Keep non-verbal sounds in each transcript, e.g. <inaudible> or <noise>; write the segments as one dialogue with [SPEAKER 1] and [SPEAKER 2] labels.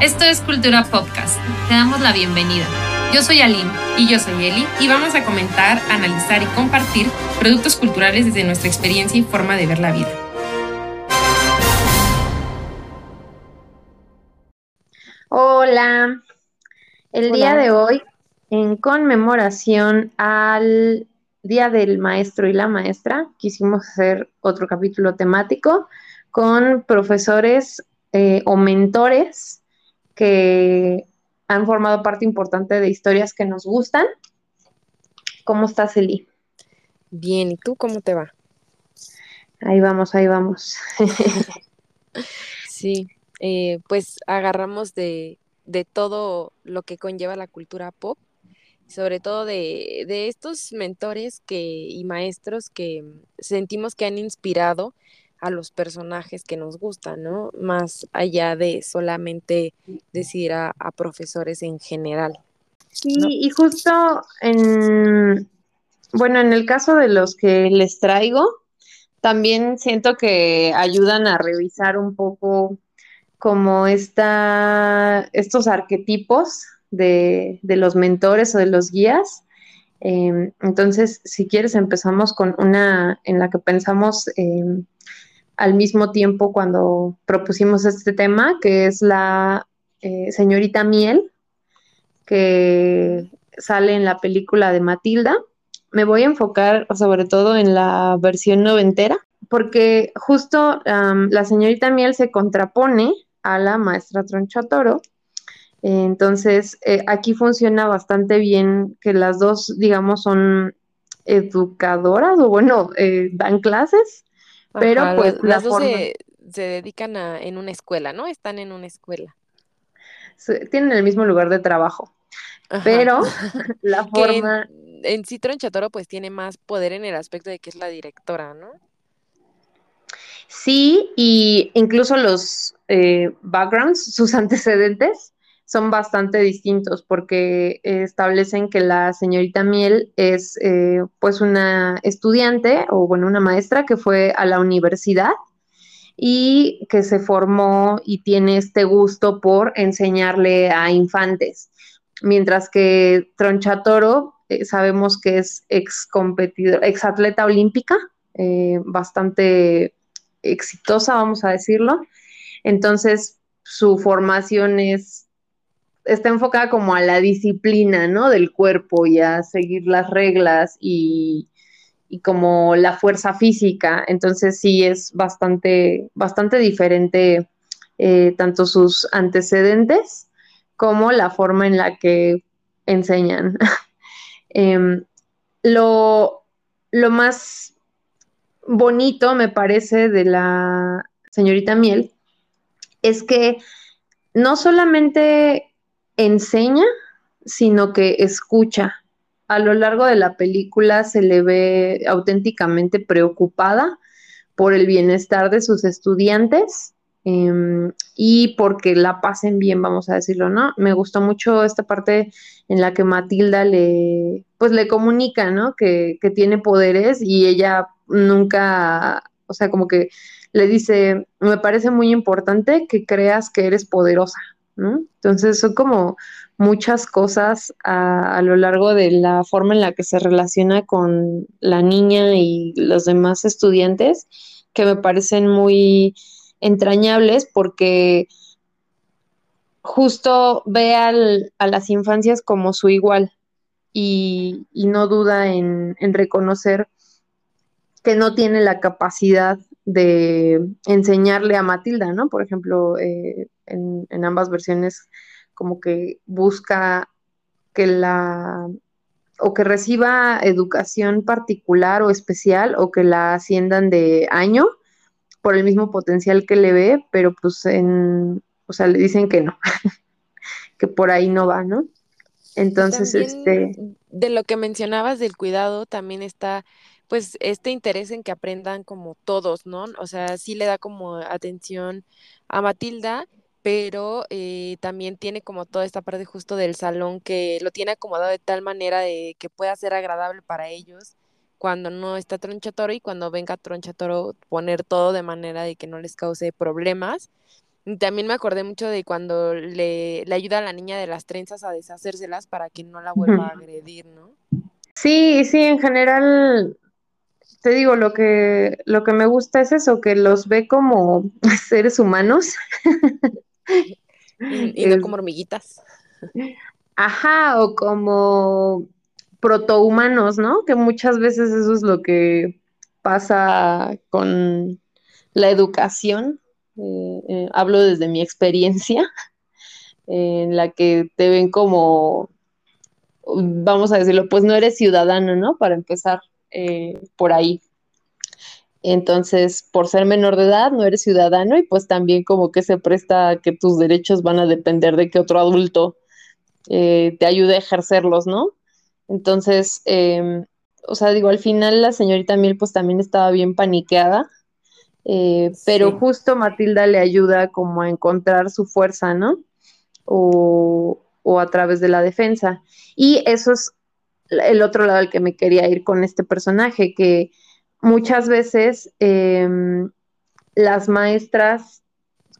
[SPEAKER 1] Esto es Cultura Podcast. Te damos la bienvenida. Yo soy Aline
[SPEAKER 2] y yo soy Eli y vamos a comentar, analizar y compartir productos culturales desde nuestra experiencia y forma de ver la vida.
[SPEAKER 3] Hola, el día de hoy, en conmemoración al Día del Maestro y la Maestra, quisimos hacer otro capítulo temático con profesores eh, o mentores que han formado parte importante de historias que nos gustan. ¿Cómo estás, Eli?
[SPEAKER 4] Bien, ¿y tú cómo te va?
[SPEAKER 3] Ahí vamos, ahí vamos. <laughs>
[SPEAKER 4] sí, eh, pues agarramos de, todo lo que conlleva la cultura pop, sobre todo de, estos mentores que, y maestros que sentimos que han inspirado a los personajes que nos gustan, ¿no? Más allá de solamente decir a, profesores en general.
[SPEAKER 3] Sí, y justo en, bueno, en el caso de los que les traigo, también siento que ayudan a revisar un poco como esta, estos arquetipos de, los mentores o de los guías. Em, entonces, si quieres, empezamos con una en la que pensamos em, al mismo tiempo cuando propusimos este tema, que es la eh, señorita Miel, que sale en la película de Matilda. Me voy a enfocar sobre todo en la versión noventera, porque justo la señorita Miel se contrapone a la maestra Tronchatoro. Entonces, eh, aquí funciona bastante bien que las dos, digamos, son educadoras o bueno, eh, dan clases, pero pues
[SPEAKER 4] las, dos se, dedican a, en una escuela, ¿no? Están en una escuela.
[SPEAKER 3] tienen el mismo lugar de trabajo, pero <laughs> <laughs> la forma...
[SPEAKER 4] En, en sí, Tronchatoro pues tiene más poder en el aspecto de que es la directora, ¿no?
[SPEAKER 3] Sí, y incluso los eh, backgrounds, sus <laughs> antecedentes, son bastante distintos porque establecen que la señorita Miel es eh, pues una estudiante o bueno, una maestra que fue a la universidad y que se formó y tiene este gusto por enseñarle a infantes. Mientras que Tronchatoro eh, sabemos que es ex competidor, ex atleta olímpica, bastante exitosa, vamos a decirlo. Entonces, su formación es, está enfocada como a la disciplina, ¿no? Del cuerpo y a seguir las reglas y, como la fuerza física. Entonces, sí es bastante, bastante diferente eh, tanto sus antecedentes como la forma en la que enseñan. <laughs> Em, lo, lo más bonito, me parece, de la señorita Miel es que no solamente enseña, sino que escucha. A lo largo de la película se le ve auténticamente preocupada por el bienestar de sus estudiantes em, y porque la pasen bien, vamos a decirlo, ¿no? Me gustó mucho esta parte en la que Matilda le, pues le comunica, ¿no? Que, que tiene poderes y ella nunca, o sea, como que le dice, me parece muy importante que creas que eres poderosa, Entonces son como muchas cosas a, lo largo de la forma en la que se relaciona con la niña y los demás estudiantes que me parecen muy entrañables porque justo ve a las infancias como su igual y, no duda en reconocer que no tiene la capacidad de enseñarle a Matilda, ¿no? Por ejemplo, eh, en, ambas versiones como que busca que la o que reciba educación particular o especial o que la asciendan de año por el mismo potencial que le ve, pero pues en, o sea, le dicen que no, <laughs> que por ahí no va, ¿no?
[SPEAKER 4] Entonces, este... De lo que mencionabas del cuidado, también está pues este interés en que aprendan como todos, ¿no? O sea, sí le da como atención a Matilda, pero eh, también tiene como toda esta parte justo del salón que lo tiene acomodado de tal manera de que pueda ser agradable para ellos cuando no está Tronchatoro y cuando venga Tronchatoro poner todo de manera de que no les cause problemas. También me acordé mucho de cuando le, le ayuda a la niña de las trenzas a deshacérselas para que no la vuelva a agredir, ¿no?
[SPEAKER 3] Sí, sí, en general, te digo, lo que, lo que me gusta es eso, que los ve como <laughs> seres humanos.
[SPEAKER 4] y, no como hormiguitas.
[SPEAKER 3] Ajá, o como protohumanos, ¿no? Que muchas veces eso es lo que pasa con la educación. Eh, eh, hablo desde mi experiencia, <laughs> en la que te ven como, vamos a decirlo, pues no eres ciudadano, ¿no? Para empezar eh, por ahí. Entonces, por ser menor de edad, no eres ciudadano y pues también como que se presta que tus derechos van a depender de que otro adulto te ayude a ejercerlos, ¿no? Entonces, em, o sea, digo, al final la señorita Miel pues también estaba bien paniqueada eh, pero justo Matilda le ayuda como a encontrar su fuerza, ¿no? O, a través de la defensa. Y eso es el otro lado al que me quería ir con este personaje, que muchas veces em, las maestras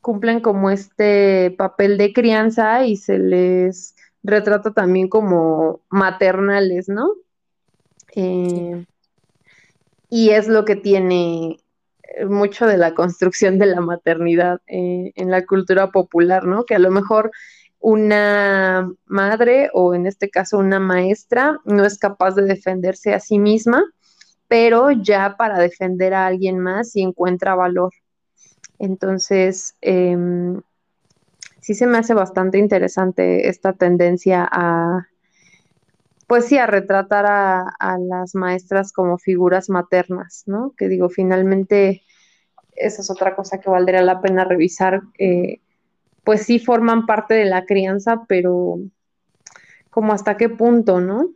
[SPEAKER 3] cumplen como este papel de crianza y se les retrata también como maternales, ¿no? Eh, y es lo que tiene mucho de la construcción de la maternidad eh, en la cultura popular, ¿no? Que a lo mejor una madre o en este caso una maestra no es capaz de defenderse a sí misma, pero ya para defender a alguien más sí encuentra valor. Entonces, em, sí se me hace bastante interesante esta tendencia a, pues sí, a retratar a, las maestras como figuras maternas, ¿no? Que digo, finalmente, esa es otra cosa que valdría la pena revisar. Eh, pues sí forman parte de la crianza, pero como hasta qué punto, ¿no?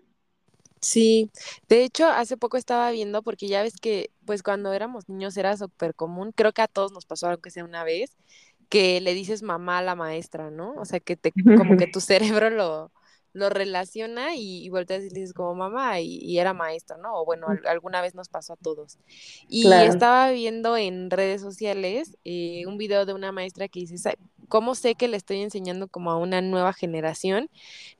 [SPEAKER 4] Sí, de hecho, hace poco estaba viendo, porque ya ves que, pues cuando éramos niños era súper común, creo que a todos nos pasó, aunque sea una vez, que le dices mamá a la maestra, ¿no? O sea, que te, como <laughs> que tu cerebro lo, lo relaciona y, y volteas y dices como mamá y, era maestra, ¿no? O bueno, alguna vez nos pasó a todos. Y estaba viendo en redes sociales eh, un video de una maestra que dice, ¿cómo sé que le estoy enseñando como a una nueva generación?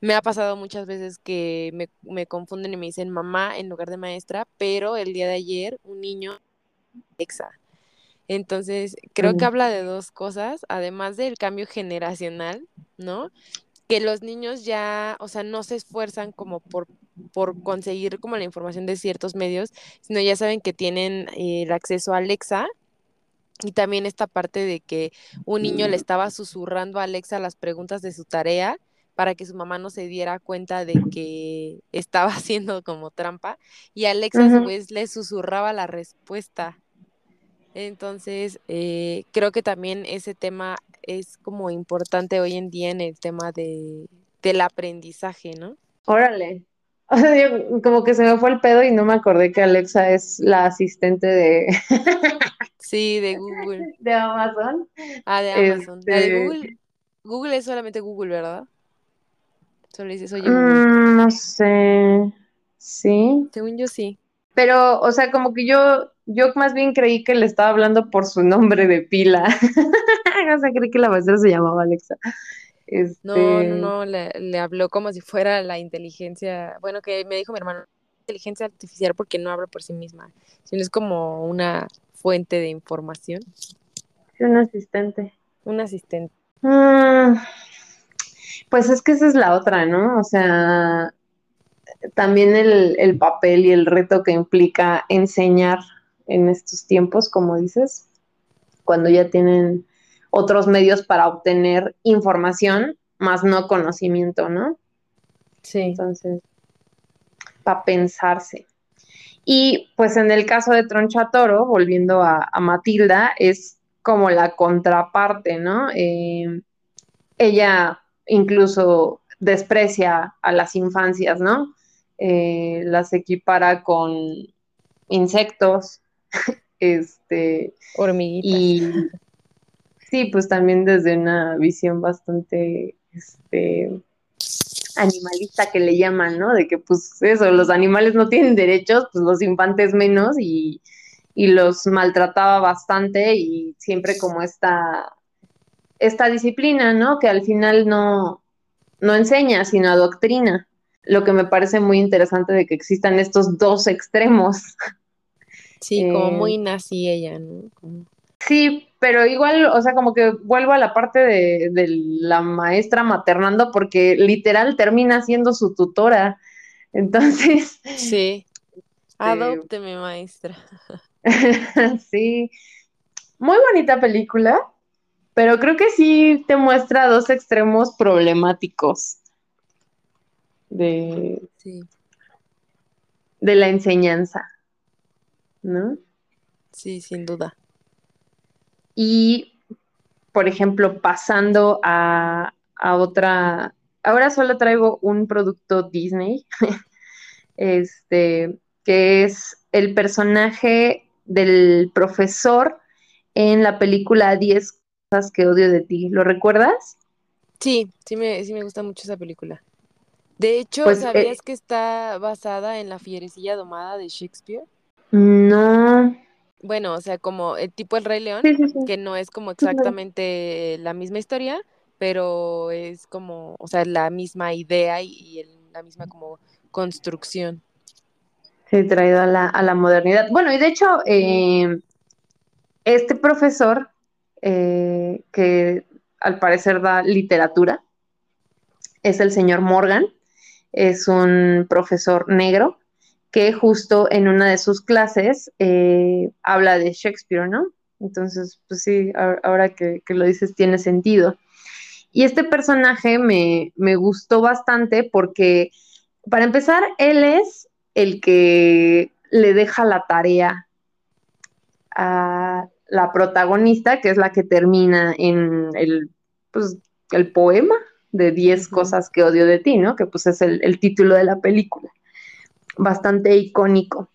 [SPEAKER 4] Me ha pasado muchas veces que me, me confunden y me dicen mamá en lugar de maestra, pero el día de ayer un niño exa. Entonces, creo que habla de dos cosas, además del cambio generacional, ¿no? Que los niños ya, o sea, no se esfuerzan como por, por conseguir como la información de ciertos medios, sino ya saben que tienen eh, el acceso a Alexa. Y también esta parte de que un niño le estaba susurrando a Alexa las preguntas de su tarea para que su mamá no se diera cuenta de que <laughs> estaba haciendo como trampa y Alexa vez le susurraba la respuesta. Entonces, eh, creo que también ese tema es como importante hoy en día en el tema de, del aprendizaje, ¿no?
[SPEAKER 3] Órale. <laughs> como que se me fue el pedo y no me acordé que Alexa es la asistente de... <laughs>
[SPEAKER 4] sí, de Google.
[SPEAKER 3] De Amazon.
[SPEAKER 4] Ah, de Amazon. de este Google. Google es solamente Google, ¿verdad? Solo dices, oye,
[SPEAKER 3] mm, no sé. ¿Sí?
[SPEAKER 4] Según yo, sí.
[SPEAKER 3] Pero, o sea, como que yo, yo más bien creí que le estaba hablando por su nombre de pila. <laughs> <laughs> sea, creí que la maestra se llamaba Alexa.
[SPEAKER 4] No, no, este no, le, habló como si fuera la inteligencia, bueno, que me dijo mi hermano, inteligencia artificial porque no habla por sí misma, sino es como una fuente de información.
[SPEAKER 3] Un asistente.
[SPEAKER 4] Un asistente.
[SPEAKER 3] Mm, pues es que esa es la otra, ¿no? O sea, también el, papel y el reto que implica enseñar en estos tiempos, como dices, cuando ya tienen otros medios para obtener información, más no conocimiento, ¿no?
[SPEAKER 4] Sí.
[SPEAKER 3] Entonces, para pensarse. Y pues en el caso de Troncha Toro, volviendo a, Matilda, es como la contraparte, ¿no? Eh, ella incluso desprecia a las infancias, ¿no? Eh, las equipara con insectos, <laughs> este,
[SPEAKER 4] hormiguitas.
[SPEAKER 3] Y sí, pues también desde una visión bastante, este, animalista que le llaman, ¿no? De que pues eso, los animales no tienen derechos, pues los infantes menos y, y los maltrataba bastante y siempre como esta esta disciplina, ¿no? Que al final no, no enseña, sino adoctrina. Lo que me parece muy interesante de que existan estos dos extremos.
[SPEAKER 4] Sí, como eh, muy nazi ella, ¿no?
[SPEAKER 3] Sí, pero igual, o sea, como que vuelvo a la parte de, de, la maestra maternando porque literal termina siendo su tutora. Entonces.
[SPEAKER 4] Sí. Este mi maestra. <laughs>
[SPEAKER 3] sí. Muy bonita película, pero creo que sí te muestra dos extremos problemáticos de, de la enseñanza, ¿no?
[SPEAKER 4] Sí, sin duda.
[SPEAKER 3] Y, por ejemplo, pasando a, a otra, ahora solo traigo un producto Disney, <laughs> este, que es el personaje del profesor en la película 10 cosas que odio de ti. ¿Lo recuerdas?
[SPEAKER 4] Sí, sí me, sí me gusta mucho esa película. De hecho, pues, ¿sabías eh, que está basada en la fierecilla domada de Shakespeare?
[SPEAKER 3] No.
[SPEAKER 4] Bueno, o sea, como el tipo El Rey León, que no es como exactamente la misma historia, pero es como, o sea, la misma idea y, la misma como construcción.
[SPEAKER 3] Sí, traído a la, a la modernidad. Bueno, y de hecho, eh, este profesor, eh, que al parecer da literatura, es el señor Morgan, es un profesor negro que justo en una de sus clases eh, habla de Shakespeare, ¿no? Entonces, pues sí, ahora que, lo dices tiene sentido. Y este personaje me, me, gustó bastante porque, para empezar, él es el que le deja la tarea a la protagonista, que es la que termina en el, pues, el poema de 10 cosas que odio de ti, ¿no? Que pues es el, título de la película. Bastante icónico.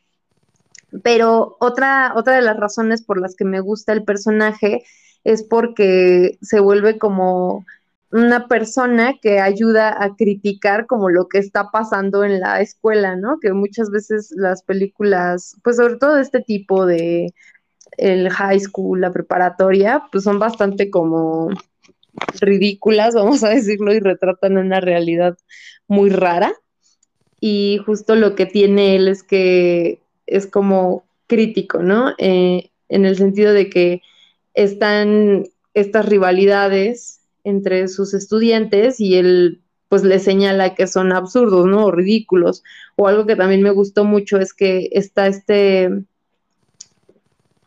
[SPEAKER 3] Pero otra, otra de las razones por las que me gusta el personaje es porque se vuelve como una persona que ayuda a criticar como lo que está pasando en la escuela, ¿no? Que muchas veces las películas, pues sobre todo de este tipo de el high school, la preparatoria, pues son bastante como ridículas, vamos a decirlo, y retratan una realidad muy rara. Y justo lo que tiene él es que es como crítico, ¿no? Eh, en el sentido de que están estas rivalidades entre sus estudiantes y él pues le señala que son absurdos, ¿no? O ridículos. O algo que también me gustó mucho es que está este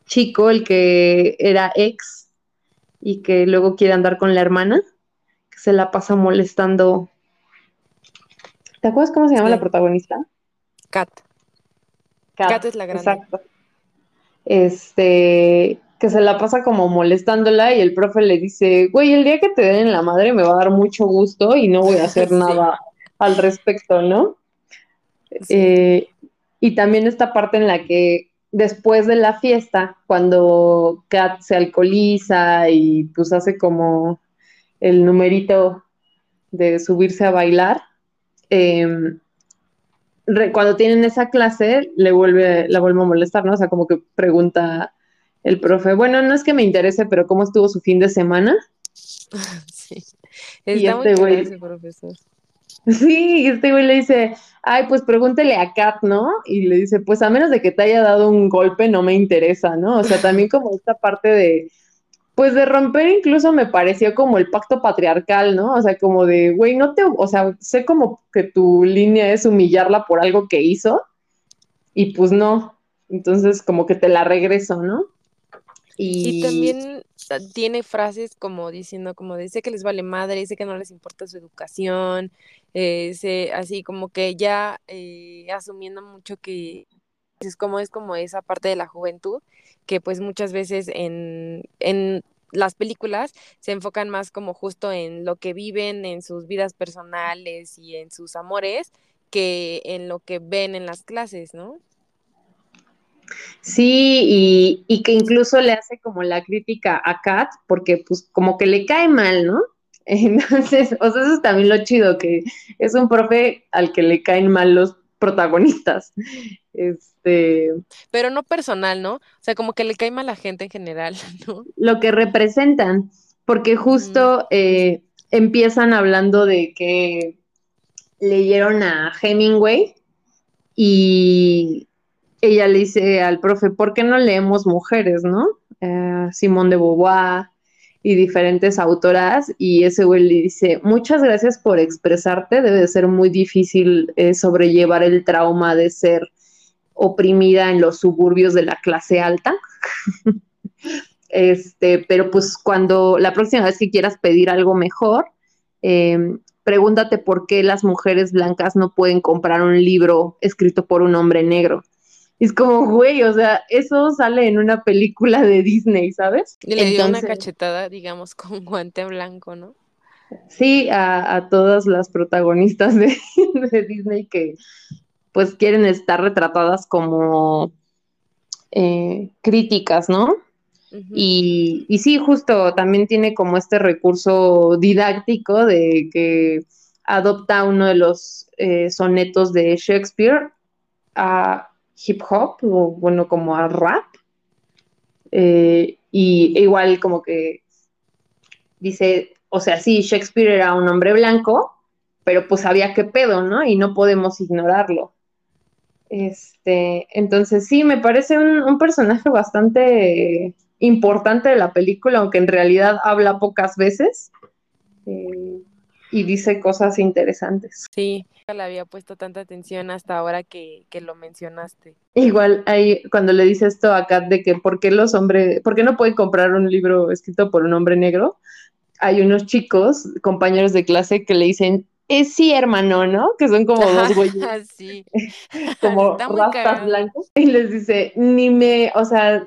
[SPEAKER 3] chico, el que era ex y que luego quiere andar con la hermana, que se la pasa molestando. ¿Te acuerdas cómo se llama la protagonista?
[SPEAKER 4] Kat. Kat. es la grande. Exacto.
[SPEAKER 3] Este, que se la pasa como molestándola y el profe le dice, güey, el día que te den la madre me va a dar mucho gusto y no voy a hacer <laughs> nada al respecto, ¿no? Eh, y también esta parte en la que después de la fiesta, cuando Kat se alcoholiza y pues hace como el numerito de subirse a bailar, em, cuando tienen esa clase, le vuelve, la vuelve a molestar, ¿no? O sea, como que pregunta el profe, bueno, no es que me interese, pero ¿cómo estuvo su fin de semana? <laughs>
[SPEAKER 4] Sí, está muy este ese profesor.
[SPEAKER 3] Sí, y este güey le dice, ay, pues pregúntele a Kat, ¿no? Y le dice, pues a menos de que te haya dado un golpe, no me interesa, ¿no? O sea, también como esta parte de, pues de romper incluso me pareció como el pacto patriarcal, ¿no? O sea, como de, güey, no te, o sea, sé como que tu línea es humillarla por algo que hizo y pues no, entonces como que te la regreso, ¿no?
[SPEAKER 4] Y, y también tiene frases como diciendo, como dice que les vale madre, dice que no les importa su educación, eh, así como que ya eh, asumiendo mucho que es como es como esa parte de la juventud, que pues muchas veces en, en las películas se enfocan más como justo en lo que viven en sus vidas personales y en sus amores que en lo que ven en las clases, ¿no?
[SPEAKER 3] Sí, y, que incluso le hace como la crítica a Kat, porque pues como que le cae mal, ¿no? <laughs> Entonces, o sea, eso es también lo chido, que es un profe al que le caen mal los protagonistas. Este.
[SPEAKER 4] Pero no personal, ¿no? O sea, como que le cae mal a la gente en general, <laughs> ¿no?
[SPEAKER 3] Lo que representan. porque justo eh, empiezan hablando de que leyeron a Hemingway y ella le dice al profe, ¿por qué no leemos mujeres, no? Eh, Simón de Beauvoir y diferentes autoras, y ese güey le dice, muchas gracias por expresarte, debe ser muy difícil eh, sobrellevar el trauma de ser oprimida en los suburbios de la clase alta. <laughs> este, pero pues cuando la próxima vez que quieras pedir algo mejor, eh, pregúntate por qué las mujeres blancas no pueden comprar un libro escrito por un hombre negro. es como, güey, o sea, eso sale en una película de Disney, ¿sabes?
[SPEAKER 4] Y le dio una cachetada, digamos, <laughs> con guante blanco, ¿no?
[SPEAKER 3] Sí, a, todas las protagonistas de, <laughs> Disney que pues quieren estar retratadas como eh, críticas, ¿no? y, y, sí, justo también tiene como este recurso didáctico de que adopta uno de los eh, sonetos de Shakespeare a hip hop, o bueno, como a rap. Eh, y igual como que dice, o sea, sí, Shakespeare era un hombre blanco, pero pues había qué pedo, ¿no? Y no podemos ignorarlo. Este, entonces sí, me parece un personaje <laughs> bastante importante de la película, aunque en realidad habla pocas veces eh, y dice cosas interesantes.
[SPEAKER 4] Sí, le había puesto tanta atención hasta ahora que, lo mencionaste.
[SPEAKER 3] Igual ahí cuando le dice esto a Kat de que por qué los hombres, por qué no pueden comprar un libro escrito por un hombre negro, hay unos chicos, compañeros de clase, que le dicen, es sí, hermano, ¿no? Que son como dos güeyes. <laughs>
[SPEAKER 4] sí. <laughs>
[SPEAKER 3] como rastas blancos. Y les dice, ni me, o sea,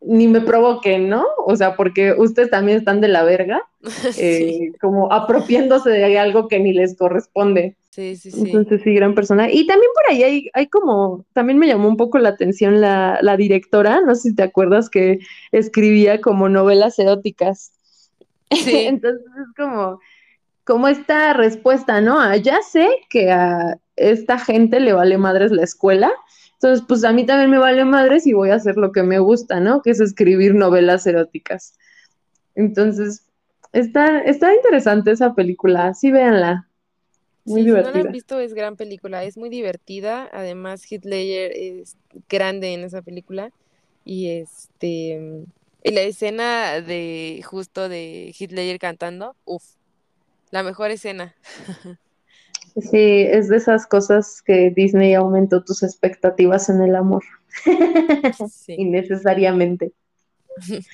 [SPEAKER 3] ni me provoquen, ¿no? O sea, porque ustedes también están de la verga, <laughs> eh, como apropiándose de algo que ni les corresponde.
[SPEAKER 4] Sí, sí, sí.
[SPEAKER 3] Entonces, sí, gran persona. Y también por ahí hay, hay como, también me llamó un poco la atención la, la directora, no sé si te acuerdas que escribía como novelas eróticas. Sí. Entonces es como, como esta respuesta, ¿no? Ah, ya sé que a esta gente le vale madres la escuela, entonces, pues a mí también me vale madres y voy a hacer lo que me gusta, ¿no? Que es escribir novelas eróticas. Entonces, está, está interesante esa película, sí véanla.
[SPEAKER 4] Muy divertida. Si no la han visto, es gran película, es muy divertida. Además, Ledger es grande en esa película. Y este y la escena de justo de Ledger cantando, uff, la mejor escena. <laughs>
[SPEAKER 3] Sí, es de esas cosas que Disney aumentó tus expectativas en el amor. Sí. <laughs> Innecesariamente. <laughs>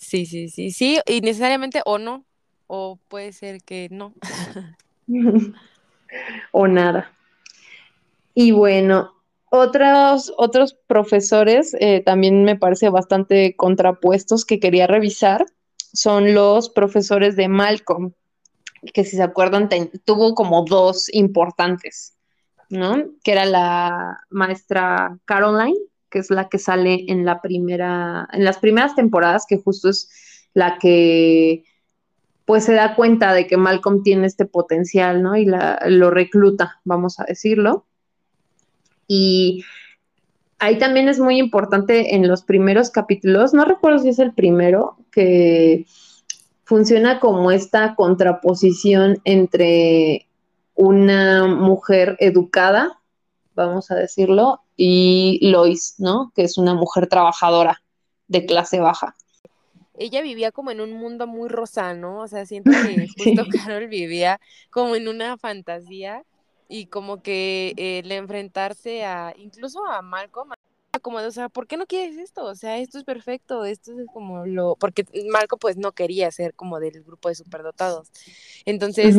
[SPEAKER 4] Sí, sí, sí, sí, innecesariamente o no, o puede ser que no.
[SPEAKER 3] o nada. Y bueno, otros, otros profesores eh, también me parece bastante contrapuestos que quería revisar son los profesores de Malcolm que si se acuerdan, tuvo como dos importantes, ¿no? Que era la maestra Caroline, que es la que sale en la primera, en las primeras temporadas, que justo es la que pues se da cuenta de que Malcolm tiene este potencial, ¿no? Y la, lo recluta, vamos a decirlo. Y ahí también es muy importante en los primeros capítulos, no recuerdo si es el primero, que funciona como esta contraposición entre una mujer educada, vamos a decirlo, y Lois, ¿no? Que es una mujer trabajadora de clase baja.
[SPEAKER 4] Ella vivía como en un mundo muy rosa, ¿no? O sea, siento que <laughs> justo Carol vivía como en una fantasía y como que el enfrentarse a, incluso a Malcolm, como de, o sea, ¿por qué no quieres esto? O sea, esto es perfecto, esto es como lo, porque Marco pues no quería ser como del grupo de superdotados. Entonces,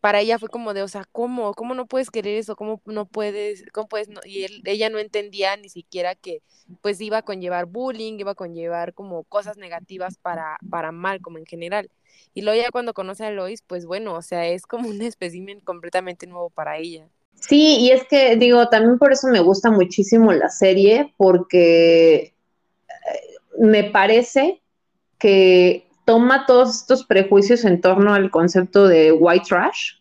[SPEAKER 4] para ella fue como de, o sea, ¿cómo? ¿Cómo no puedes querer eso? ¿Cómo no puedes? ¿Cómo puedes? No? Y él, ella no entendía ni siquiera que pues iba a conllevar bullying, iba a conllevar como cosas negativas para, para Malcolm en general. Y luego ya cuando conoce a Lois, pues bueno, o sea, es como un <laughs> espécimen completamente nuevo para ella.
[SPEAKER 3] Sí, y es que digo, también por eso me gusta muchísimo la serie, porque eh, me parece que toma todos estos prejuicios en torno al concepto de white trash,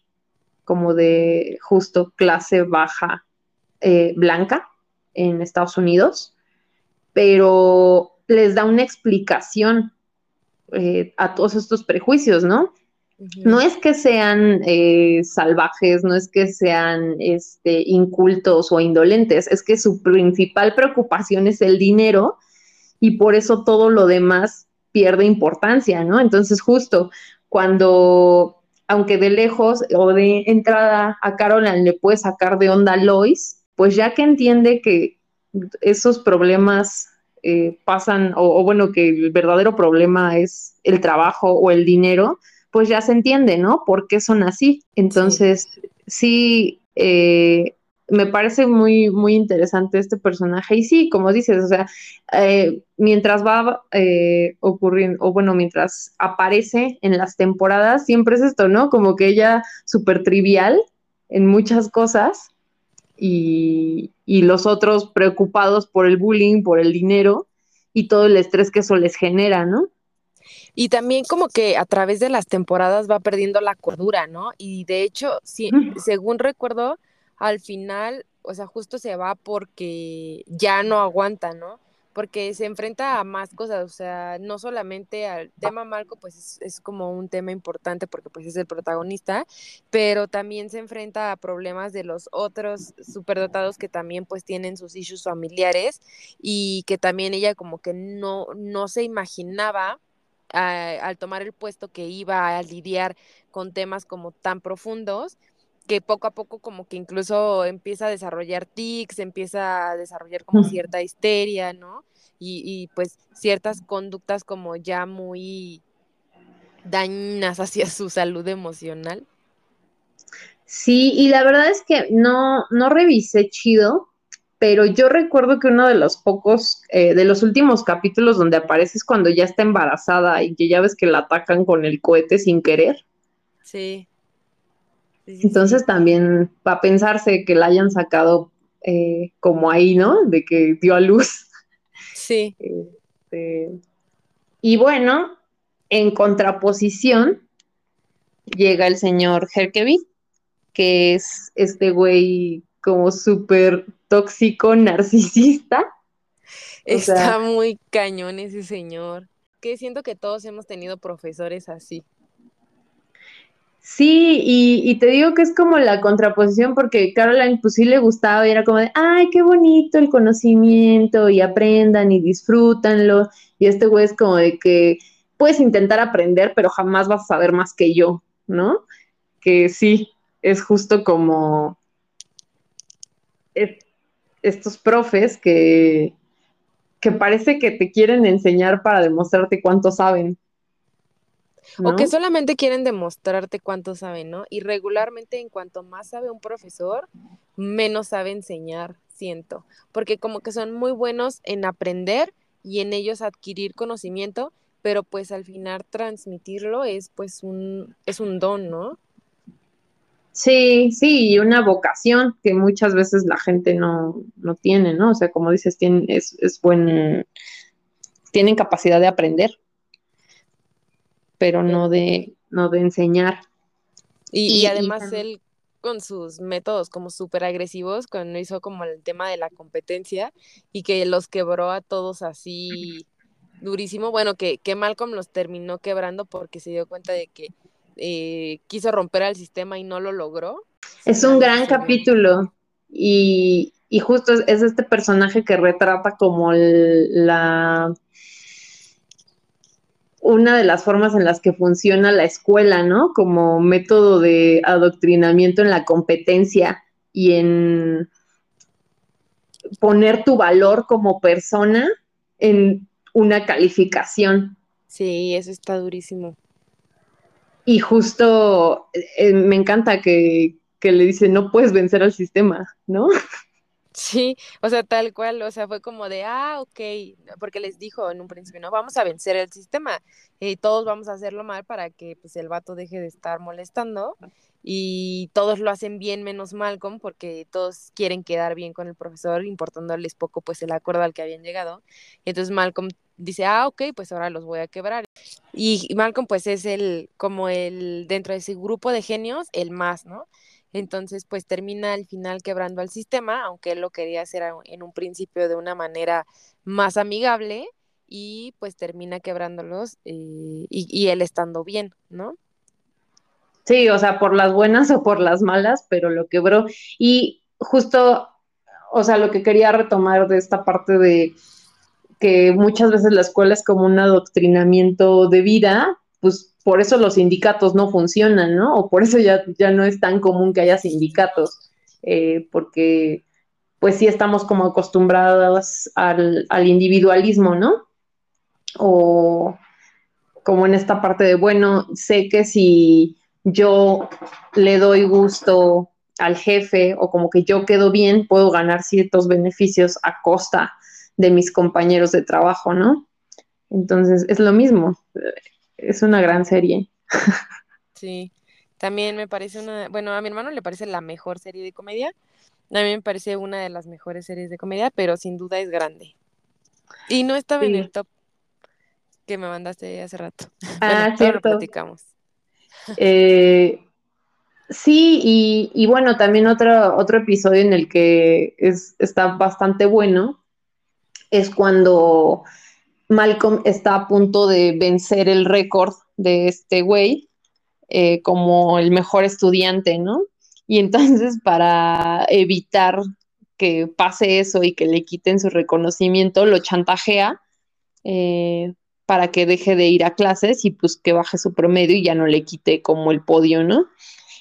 [SPEAKER 3] como de justo clase baja eh, blanca en Estados Unidos, pero les da una explicación eh, a todos estos prejuicios, ¿no? No es que sean eh, salvajes, no es que sean este, incultos o indolentes, es que su principal preocupación es el dinero y por eso todo lo demás pierde importancia, ¿no? Entonces justo cuando, aunque de lejos o de entrada a Caroline le puede sacar de onda a Lois, pues ya que entiende que esos problemas eh, pasan, o, bueno, que el verdadero problema es el trabajo o el dinero, pues ya se entiende, ¿no? ¿Por qué son así? Entonces, sí, eh, me parece muy, muy interesante este personaje. Y sí, como dices, o sea, eh, mientras va ocurriendo, o bueno, mientras aparece en las temporadas, siempre es esto, ¿no? Como que ella súper trivial en muchas cosas, y, los otros preocupados por el bullying, por el dinero y todo el estrés que eso les genera, ¿no?
[SPEAKER 4] Y también como que a través de las temporadas va perdiendo la cordura, ¿no? Y de hecho, sí, según recuerdo, al final, o sea, justo se va porque ya no aguanta, ¿no? porque se enfrenta a más cosas, o sea, no solamente al tema Marco, pues es, como un tema importante porque pues es el protagonista, pero también se enfrenta a problemas de los otros superdotados que también pues tienen sus issues familiares y que también ella como que no, no se imaginaba al tomar el puesto que iba a lidiar con temas como tan profundos que poco a poco como que incluso empieza a desarrollar tics, empieza a desarrollar como cierta histeria, ¿no? Y, pues ciertas conductas como ya muy dañinas hacia su salud emocional.
[SPEAKER 3] Sí, y la verdad es que no, no revisé chido, pero yo recuerdo que uno de los pocos, eh, de los últimos capítulos donde aparece es cuando ya está embarazada y que ya ves que la atacan con el cohete sin querer.
[SPEAKER 4] Sí.
[SPEAKER 3] Entonces también va a pensarse que la hayan sacado eh, como ahí, ¿no? De que dio a luz.
[SPEAKER 4] Sí.
[SPEAKER 3] Este, y bueno, en contraposición llega el señor Herkevik, que es este güey como súper tóxico, narcisista.
[SPEAKER 4] Está muy cañón ese señor. Que siento que todos hemos tenido profesores así.
[SPEAKER 3] Sí, y, te digo que es como la contraposición porque Caroline pues sí le gustaba y era como de, ay, qué bonito el conocimiento y aprendan y disfrútanlo. Y este güey es como de que puedes intentar aprender, pero jamás vas a saber más que yo, ¿no? Que sí, es justo como estos profes que, que parece que te quieren enseñar para demostrarte cuánto saben.
[SPEAKER 4] O que solamente quieren demostrarte cuánto saben, ¿no? Y regularmente en cuanto más sabe un profesor, menos sabe enseñar, siento. Porque como que son muy buenos en aprender y en ellos adquirir conocimiento, pero pues al final transmitirlo es pues un, es un don, ¿no?
[SPEAKER 3] Sí, sí, y una vocación que muchas veces la gente no, no tiene, ¿no? O sea, como dices, tienen, es, es buen, tienen capacidad de aprender pero no de, no de enseñar.
[SPEAKER 4] Y, además él con sus métodos como súper agresivos, cuando hizo como el tema de la competencia y que los quebró a todos así durísimo, bueno, que, que Malcolm los terminó quebrando porque se dio cuenta de que eh, quiso romper al sistema y no lo logró.
[SPEAKER 3] Es un gran capítulo y, y justo es, este personaje que retrata como la una de las formas en las que funciona la escuela, ¿no? Como método de adoctrinamiento en la competencia y en poner tu valor como persona en una calificación.
[SPEAKER 4] Sí, eso está durísimo.
[SPEAKER 3] Y justo eh, me encanta que, que le dice, no puedes vencer al sistema, ¿no? <laughs>
[SPEAKER 4] Sí, o sea, tal cual, o sea, fue como de, ah, ok, porque les dijo en un principio, no, vamos a vencer el sistema y todos vamos a hacerlo mal para que pues el vato deje de estar molestando y todos lo hacen bien menos Malcolm porque todos quieren quedar bien con el profesor, importándoles poco pues el acuerdo al que habían llegado. Y entonces Malcolm dice, ah, ok, pues ahora los voy a quebrar. Y Malcolm pues es el, como el, dentro de ese grupo de genios, el más, ¿no? Entonces, pues termina al final quebrando al sistema, aunque él lo quería hacer en un principio de una manera más amigable y pues termina quebrándolos eh, y, y él estando bien, ¿no?
[SPEAKER 3] Sí, o sea, por las buenas o por las malas, pero lo quebró. Y justo, o sea, lo que quería retomar de esta parte de que muchas veces la escuela es como un adoctrinamiento de vida, pues por eso los sindicatos no funcionan, ¿no? O por eso ya, ya no es tan común que haya sindicatos, eh, porque pues sí estamos como acostumbrados al, al individualismo, ¿no? O como en esta parte de, bueno, sé que si yo le doy gusto al jefe o como que yo quedo bien, puedo ganar ciertos beneficios a costa de mis compañeros de trabajo, ¿no? Entonces, es lo mismo, es una gran serie.
[SPEAKER 4] Sí, también me parece una, bueno, a mi hermano le parece la mejor serie de comedia, a mí me parece una de las mejores series de comedia, pero sin duda es grande. Y no estaba en el top que me mandaste hace rato. <laughs>
[SPEAKER 3] Ah, bueno, cierto. Lo platicamos. Eh, sí, y, y, bueno, también otro, otro episodio en el que es, está bastante bueno es cuando Malcolm está a punto de vencer el récord de este güey eh, como el mejor estudiante, ¿no? Y entonces <laughs> para evitar que pase eso y que le quiten su reconocimiento, lo chantajea eh, para que deje de ir a clases y pues que baje su promedio y ya no le quite como el podio, ¿no?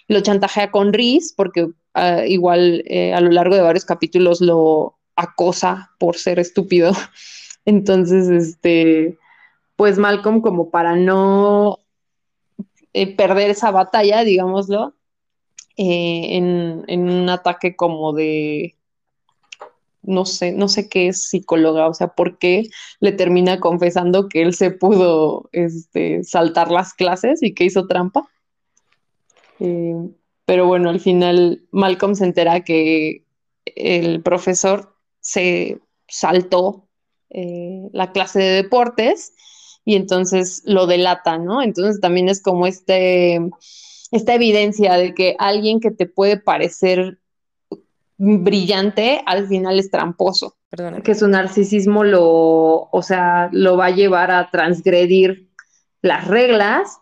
[SPEAKER 3] Lo chantajea con Riz porque uh, igual eh, a lo largo de varios capítulos lo acosa por ser estúpido. <laughs> Entonces, este, pues Malcolm como para no eh, perder esa batalla, digámoslo, eh, en, en, un ataque como de no sé, no sé qué es psicóloga, o sea, por qué le termina confesando que él se pudo este, saltar las clases y que hizo trampa. Eh, pero bueno, al final Malcolm se entera que el profesor se saltó eh, la clase de deportes y entonces lo delata, ¿no? Entonces también es como este, esta evidencia de que alguien que te puede parecer brillante, al final es tramposo. Que su narcisismo lo, o sea, lo va a llevar a transgredir las reglas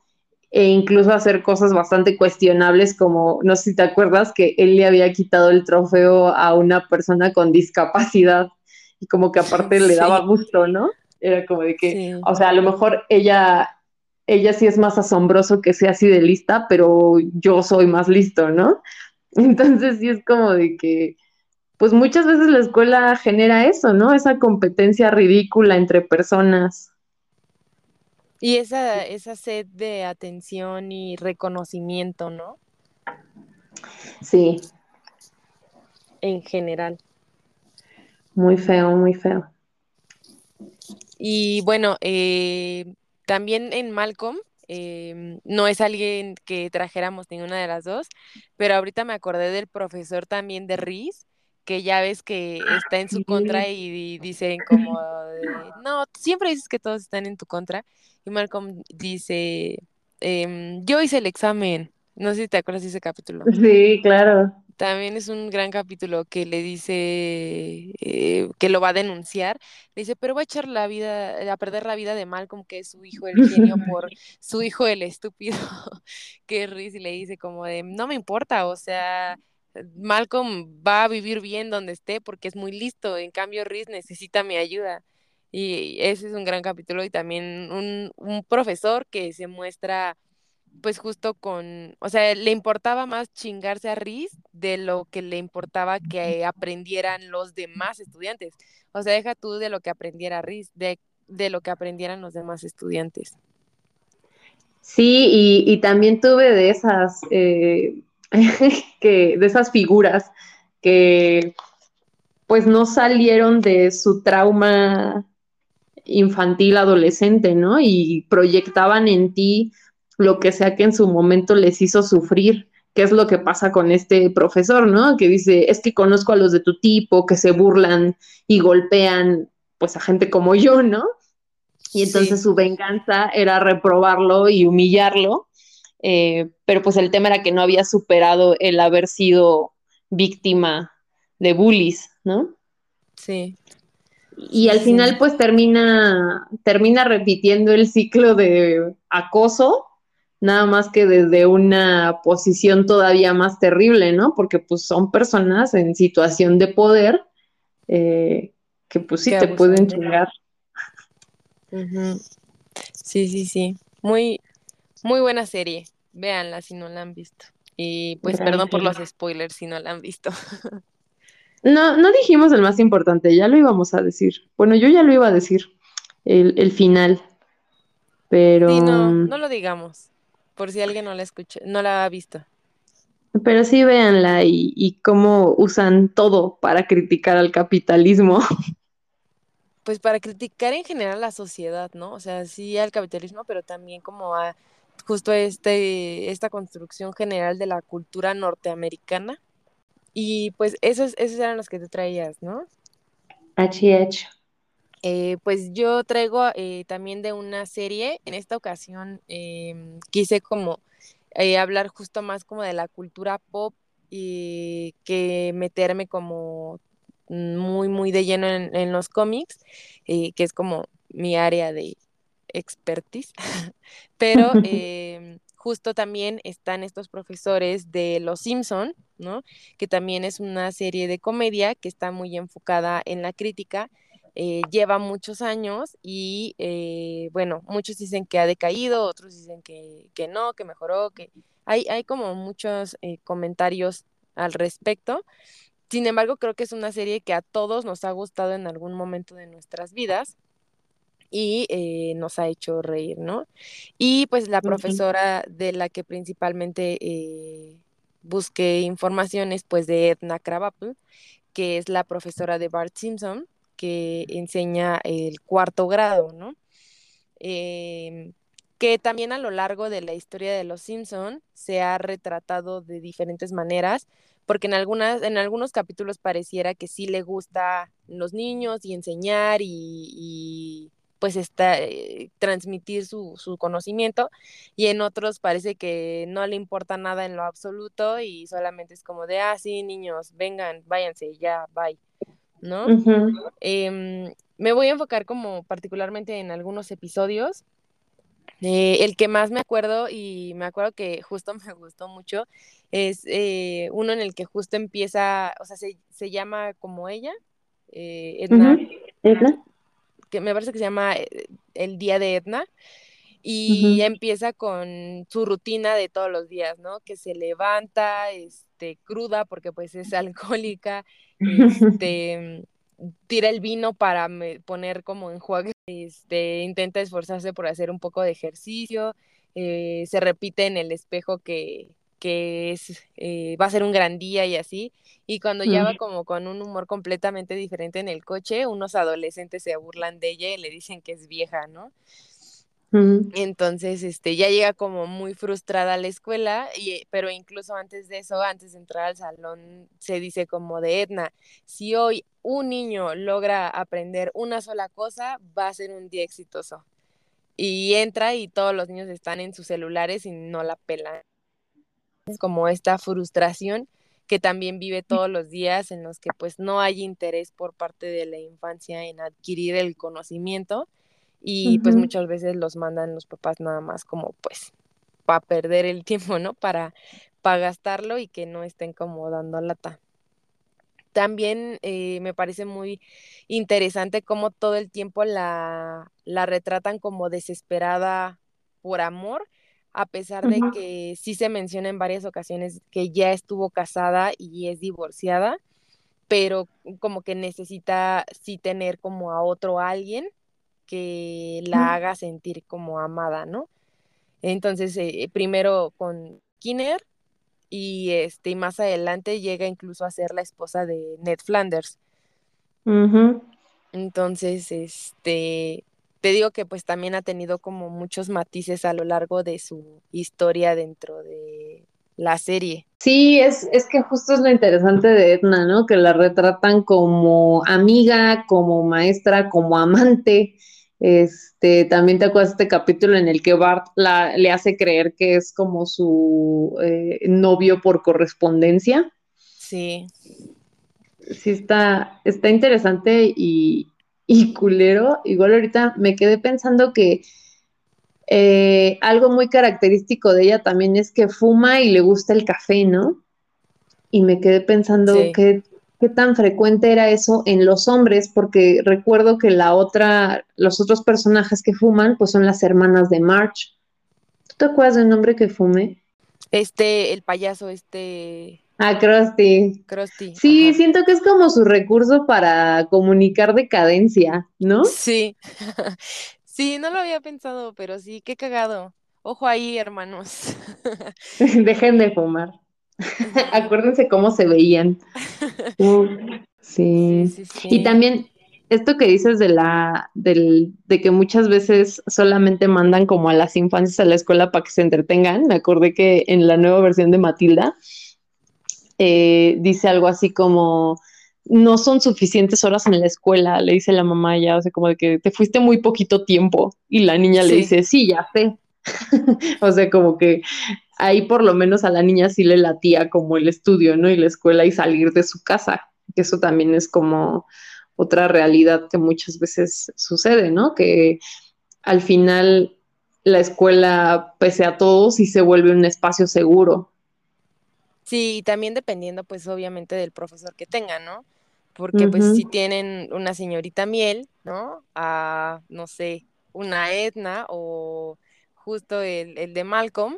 [SPEAKER 3] e incluso hacer cosas bastante cuestionables como, no sé si te acuerdas que él le había quitado el trofeo a una persona con discapacidad y como que aparte le daba gusto, ¿no? Era como de que, o sea, a lo mejor ella, ella sí es más asombroso que sea así de lista, pero yo soy más listo, ¿no? <laughs> Entonces sí es como de que, pues muchas veces la escuela genera eso, ¿no? Esa competencia ridícula entre personas.
[SPEAKER 4] Y esa, esa sed de atención y reconocimiento, ¿no?
[SPEAKER 3] Sí.
[SPEAKER 4] En general.
[SPEAKER 3] Muy feo, muy feo.
[SPEAKER 4] Y bueno, eh, también en Malcolm Em, no es alguien que trajéramos ninguna de las dos, pero ahorita me acordé del profesor también de Riz, que ya ves que está en su contra y, dicen como, no, siempre dices que todos están en tu contra. Y Malcolm dice, em, yo hice el examen. No sé si te acuerdas de ese capítulo.
[SPEAKER 3] Sí, claro.
[SPEAKER 4] También es un gran capítulo que le dice eh, que lo va a denunciar. Le dice, pero va a echar la vida, a perder la vida de Malcolm, que es su hijo el genio, <laughs> por su hijo el estúpido, <laughs> que Riz y le dice como de, no me importa, o sea, Malcolm va a vivir bien donde esté porque es muy listo, en cambio Riz necesita mi ayuda. Y ese es un gran capítulo y también un, un profesor que se muestra pues justo con, o sea, le importaba más chingarse a Riz de lo que le importaba que aprendieran los demás estudiantes. O sea, deja tú de lo que aprendiera Riz, de, de lo que aprendieran los demás estudiantes.
[SPEAKER 3] Sí, y, y también tuve de esas, eh, <laughs> que, de esas figuras que pues no salieron de su trauma infantil, adolescente, ¿no? Y proyectaban en ti lo que sea que en su momento les hizo sufrir, qué es lo que pasa con este profesor, ¿no? Que dice, es que conozco a los de tu tipo, que se burlan y golpean, pues, a gente como yo, ¿no? Y entonces su venganza era reprobarlo y humillarlo, eh, pero pues el tema era que no había superado el haber sido víctima de bullies, ¿no?
[SPEAKER 4] Sí.
[SPEAKER 3] Y al final, pues termina, termina repitiendo el ciclo de acoso, nada más que desde una posición todavía más terrible, ¿no? Porque pues son personas en situación de poder eh, que pues sí te pueden chingar.
[SPEAKER 4] Sí, sí, sí. Muy, muy buena serie. Véanla si no la han visto. Y pues perdón por los spoilers si no la han visto. <laughs>
[SPEAKER 3] No, no dijimos el más importante, ya lo íbamos a decir. Bueno, yo ya lo iba a decir, el, final. Pero.
[SPEAKER 4] Sí, no, no lo digamos. Por si alguien no la escucha, no la ha visto.
[SPEAKER 3] Pero sí véanla y, y cómo usan todo para criticar al capitalismo. <laughs>
[SPEAKER 4] Pues para criticar en general la sociedad, ¿no? O sea, sí al capitalismo, pero también como a justo este, esta construcción general de la cultura norteamericana y pues esos, esos eran los que tú traías, ¿no?
[SPEAKER 3] HH.
[SPEAKER 4] Eh, pues yo traigo eh, también de una serie, en esta ocasión em, quise como eh, hablar justo más como de la cultura pop y que meterme como muy, muy de lleno en, en los cómics, que es como mi área de expertise, <laughs> pero <laughs> em, justo también están estos profesores de Los Simpson, ¿no? Que también es una serie de comedia que está muy enfocada en la crítica. Eh, lleva muchos años y eh, bueno, muchos dicen que ha decaído, otros dicen que, no, que mejoró, que hay, hay como muchos eh, comentarios al respecto. Sin embargo, creo que es una serie que a todos nos ha gustado en algún momento de nuestras vidas y eh, nos ha hecho reír, ¿no? Y pues la profesora de la que principalmente eh, busqué informaciones, pues de Edna Krabappel, que es la profesora de Bart Simpson, que enseña el cuarto grado, ¿no? Em, que también a lo largo de la historia de los Simpson se ha retratado de diferentes maneras, porque en algunas, en algunos capítulos pareciera que sí le gusta los niños y enseñar y pues está, eh, transmitir su, su, conocimiento y en otros parece que no le importa nada en lo absoluto y solamente es como de, ah, sí, niños, vengan, váyanse, ya, bye, ¿no? Em, me voy a enfocar como particularmente en algunos episodios. Eh, el que más me acuerdo y me acuerdo que justo <laughs> me gustó mucho es eh, uno en el que justo empieza, o sea, se, se llama como ella, Edna, Edna, que me parece que se llama eh, El Día de Edna, y empieza con su rutina de todos los días, ¿no? Que se levanta, este, cruda, porque pues es <laughs> alcohólica, este, tira el vino para poner como enjuague, este, intenta esforzarse por hacer un poco de ejercicio, eh, se repite en el espejo que, que es, eh, va a ser un gran día y así. Y cuando ya va como con un humor completamente diferente en el coche, unos adolescentes se burlan de ella y le dicen que es vieja, ¿no? Entonces, este, ya llega como muy frustrada a la escuela, y, pero incluso antes de eso, antes de entrar al salón, se dice como de Edna, si hoy un niño logra aprender una sola cosa, va a ser un día exitoso. Y entra y todos los niños están en sus celulares y no la pelan como esta frustración que también vive todos los días en los que pues no hay interés por parte de la infancia en adquirir el conocimiento y pues muchas veces los mandan los papás nada más como pues para perder el <laughs> tiempo, ¿no? Para, para gastarlo y que no estén como dando lata. También eh, me parece muy interesante cómo todo el tiempo la, la retratan como desesperada por amor a pesar de que sí se menciona en varias ocasiones que ya estuvo casada y es divorciada, pero como que necesita sí tener como a otro alguien que la haga sentir como amada, ¿no? Entonces, eh, primero con Kinner y este, y más adelante llega incluso a ser la esposa de Ned Flanders. Entonces, este, te digo que pues también ha tenido como muchos matices a lo largo de su historia dentro de la serie.
[SPEAKER 3] Sí, es, es que justo es lo interesante de Edna, ¿no? Que la retratan como amiga, como maestra, como amante. Este, también te acuerdas de este capítulo en el que Bart la, le hace creer que es como su eh, novio por correspondencia.
[SPEAKER 4] Sí.
[SPEAKER 3] Sí, está, está interesante y, y culero. Igual ahorita me quedé pensando que eh, algo muy característico de ella también es que fuma y le gusta el café, ¿no? Y me quedé pensando que qué tan frecuente era eso en los hombres, porque recuerdo que la otra, los otros personajes que fuman, pues son las hermanas de March. ¿Tú te acuerdas del nombre que fume?
[SPEAKER 4] Este, el payaso, este.
[SPEAKER 3] Ah, Krusty.
[SPEAKER 4] Krusty.
[SPEAKER 3] Sí, siento que es como su recurso para comunicar decadencia, ¿no?
[SPEAKER 4] Sí. <laughs> sí, no lo había pensado, pero sí, qué cagado. Ojo ahí, hermanos. <laughs>
[SPEAKER 3] Dejen de fumar. <laughs> Acuérdense cómo se veían. sí. Y también esto que dices de la del, de que muchas veces solamente mandan como a las infancias a la escuela para que se entretengan. Me acordé que en la nueva versión de Matilda eh, dice algo así como no son suficientes horas en la escuela, le dice la mamá ya, o sea, como de que te fuiste muy poquito tiempo. Y la niña le dice, sí, ya sé. <laughs> o sea, como que ahí por lo menos a la niña sí le latía como el estudio, ¿no? Y la escuela y salir de su casa, que eso también es como otra realidad que muchas veces sucede, ¿no? Que al final la escuela, pese a todo, sí se vuelve un espacio seguro.
[SPEAKER 4] Sí, también dependiendo, pues obviamente del profesor que tenga, ¿no? Porque pues si tienen una señorita miel, ¿no? A, no sé, una Edna o justo el, el de Malcolm,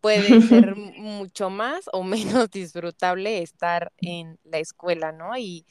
[SPEAKER 4] puede ser <laughs> mucho más o menos <laughs> disfrutable estar en la escuela, ¿no? Y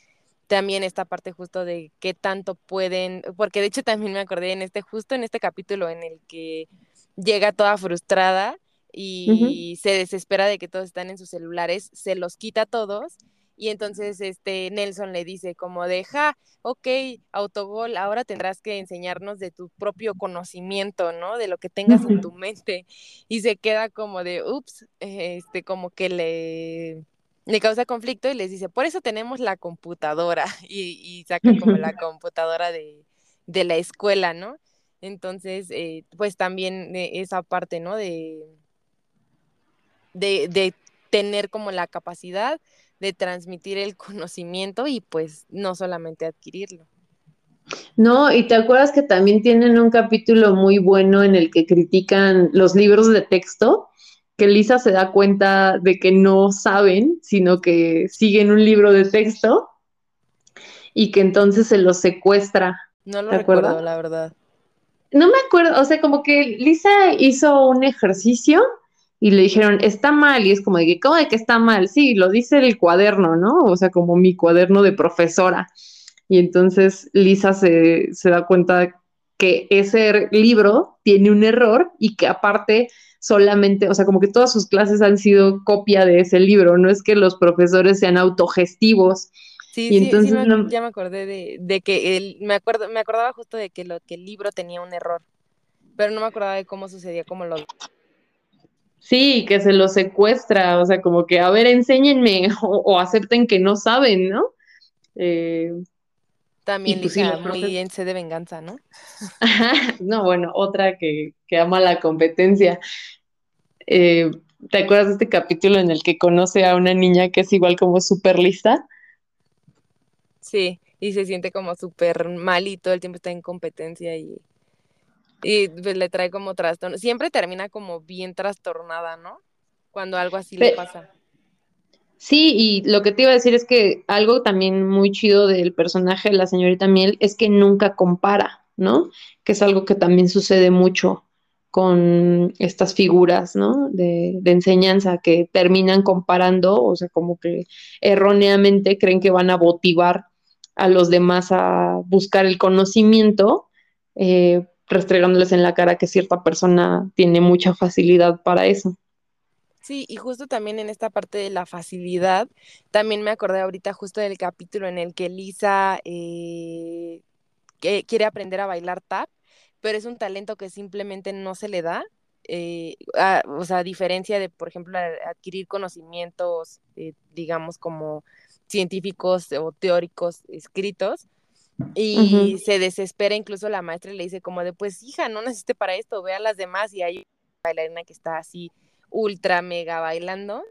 [SPEAKER 4] también esta parte justo de qué tanto pueden, porque de hecho también me acordé en este, justo en este capítulo en el que llega toda frustrada y se desespera de que todos están en sus celulares, se los quita a todos y entonces este Nelson le dice como deja, ok, autogol, ahora tendrás que enseñarnos de tu propio conocimiento, ¿no? De lo que tengas en tu mente. Y se queda como de, ups, este, como que le, le causa conflicto y les dice, por eso tenemos la computadora. <laughs> Y, saca como la <laughs> computadora de, de la escuela, ¿no? Entonces, eh, pues también eh, esa parte, ¿no? De, de, de tener como la capacidad de transmitir el <laughs> conocimiento y pues no solamente adquirirlo.
[SPEAKER 3] No, y te acuerdas que también tienen un capítulo muy bueno en el que critican los libros de texto, que Lisa se da cuenta de que no saben, sino que siguen un libro de texto y que entonces se los secuestra.
[SPEAKER 4] No lo recuerdo, la verdad.
[SPEAKER 3] No me acuerdo, o sea, como que Lisa hizo un ejercicio y le dijeron, está mal, y es como de que, ¿cómo de que está mal? Sí, lo dice el cuaderno, ¿no? O sea, como mi cuaderno de profesora. Y entonces Lisa se, se da cuenta que ese libro tiene un error y que aparte solamente, o sea, como que todas sus clases han sido copia de ese libro, no es que los profesores sean autogestivos.
[SPEAKER 4] Sí, sí, entonces, sí ya me acordé de, de que el, me acuerdo, me acordaba justo de que, lo, que el libro tenía un error, pero no me acordaba de cómo sucedía, cómo lo
[SPEAKER 3] Sí, que se lo secuestra, o sea, como que, a ver, enséñenme <laughs> o, acepten que no saben, ¿no? Eh,
[SPEAKER 4] También pues, muy bien de venganza, ¿no? <laughs>
[SPEAKER 3] no, bueno, otra que, ama la competencia. Eh, ¿Te acuerdas de este capítulo en el que conoce a una niña que es igual como súper lista?
[SPEAKER 4] Sí, y se siente como súper mal y todo el tiempo está en competencia y y pues le trae como trastorno. Siempre termina como bien trastornada, ¿no? Cuando algo así le pasa.
[SPEAKER 3] Sí, y lo que te iba a decir es que algo también muy chido del personaje de la señorita Miel es que nunca compara, ¿no? Que es algo que también sucede mucho con estas figuras, ¿no? De, de, enseñanza que terminan comparando, o sea, como que erróneamente creen que van a motivar a los demás a buscar el conocimiento, eh, restregándoles en la cara que cierta persona tiene mucha facilidad para eso.
[SPEAKER 4] Sí, y justo también en esta parte de la facilidad, también me acordé ahorita justo del capítulo en el que Lisa eh, quiere aprender a bailar tap, pero es un talento que simplemente no se le da. Eh, o sea, a diferencia de, por ejemplo, adquirir conocimientos, eh, digamos, como científicos o teóricos escritos, y se desespera incluso la maestra y le dice como de, pues hija, no naciste para esto, ve a las demás y hay una bailarina que está así ultra mega bailando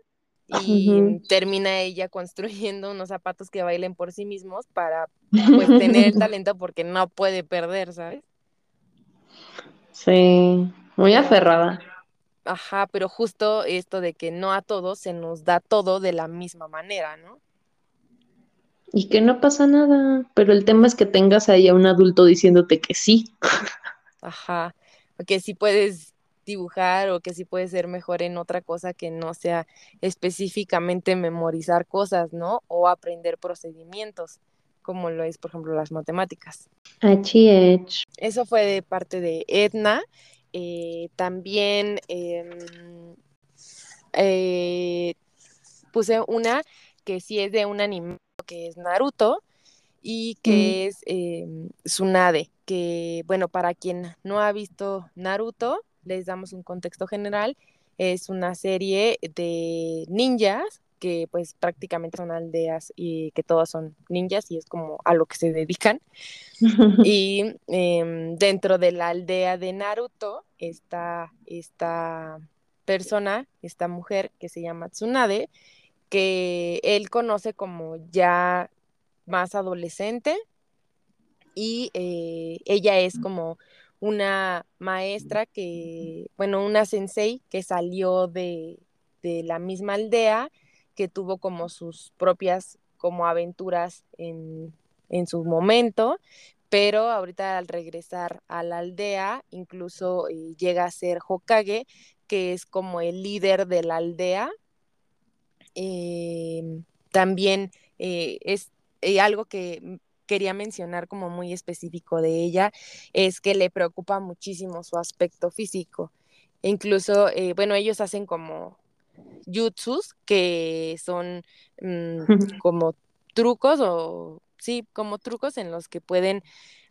[SPEAKER 4] y termina ella construyendo unos zapatos que bailen por sí mismos para pues tener el <laughs> talento porque no puede perder, ¿sabes?
[SPEAKER 3] Sí, muy aferrada.
[SPEAKER 4] Ajá, pero justo esto de que no a todos se nos da todo de la misma manera, ¿no?
[SPEAKER 3] Y que no pasa nada, pero el tema es que tengas ahí a un adulto diciéndote que sí.
[SPEAKER 4] Ajá, que sí puedes dibujar o que sí puedes ser mejor en otra cosa que no sea específicamente memorizar cosas, ¿no? O aprender procedimientos, como lo es, por ejemplo, las matemáticas. Eso fue de parte de Edna. Eh, también em, eh, puse una que sí es de un anime que es Naruto y que es em, Tsunade, que bueno, para quien no ha visto Naruto, les damos un contexto general, es una serie de ninjas que pues prácticamente son aldeas y que todas son ninjas y es como a lo que se dedican. <laughs> y em, dentro de la aldea de Naruto está esta persona, esta mujer que se llama Tsunade, que él conoce como ya más adolescente y eh, ella es como una maestra que, bueno, una sensei que salió de, de la misma aldea que tuvo como sus propias como aventuras en, su momento, pero ahorita al regresar a la aldea, incluso eh, llega a ser Hokage, que es como el líder de la aldea. Em, también eh, es eh, algo que quería mencionar como muy específico de ella, es que le preocupa muchísimo su aspecto físico. Incluso, bueno, ellos hacen como jutsus, que son mm, <laughs> como trucos o sí, como trucos en los que pueden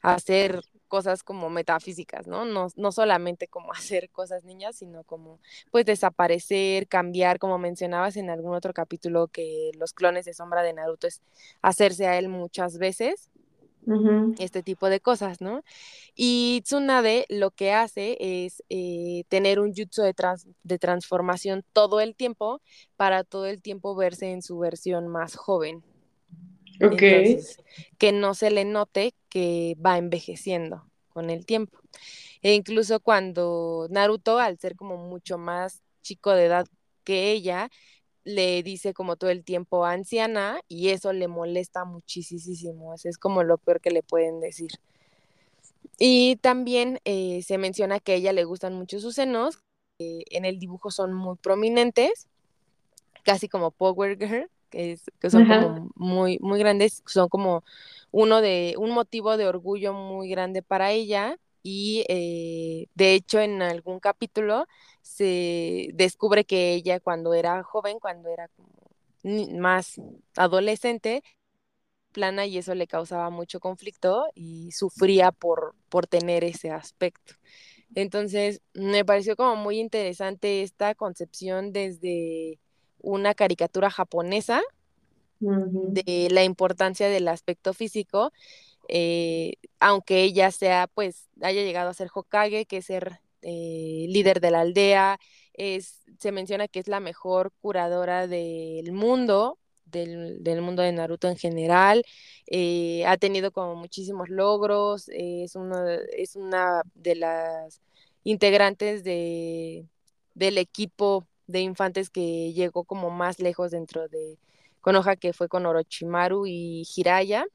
[SPEAKER 4] hacer cosas como metafísicas, ¿no? ¿no? No solamente como <laughs> hacer cosas niñas, sino como pues desaparecer, cambiar, como mencionabas en algún otro capítulo que los clones de sombra de Naruto es hacerse a él muchas veces este tipo de cosas, ¿no? Y Tsunade lo que hace es eh, tener un jutsu de, de, transformación todo el tiempo para todo el tiempo verse en su versión más joven.
[SPEAKER 3] Ok.
[SPEAKER 4] que no se le note que va envejeciendo con el tiempo. E incluso cuando Naruto, al ser como mucho más chico de edad que ella, le dice como todo el tiempo anciana y eso le molesta muchísimo. Es como lo peor que le pueden decir. Y también eh, se menciona que a ella le gustan mucho sus senos, en el dibujo son muy prominentes, casi como Power Girl, que, que son como muy, muy grandes, son como uno de, un motivo de orgullo muy grande para ella y eh, de hecho en algún capítulo se descubre que ella cuando era joven, cuando era más adolescente, plana y eso le causaba mucho conflicto y sufría por, por tener ese aspecto. Entonces, me pareció como muy interesante esta concepción desde una caricatura japonesa de la importancia del aspecto físico eh, aunque ella sea, pues, haya llegado a ser Hokage, que es ser eh, líder de la aldea, es, se menciona que es la mejor curadora del mundo, del, mundo de Naruto en general, eh, ha tenido como muchísimos logros, es, una, es una de las integrantes de, del equipo de infantes que llegó como más lejos dentro de Konoha, que fue con Orochimaru y Hiraya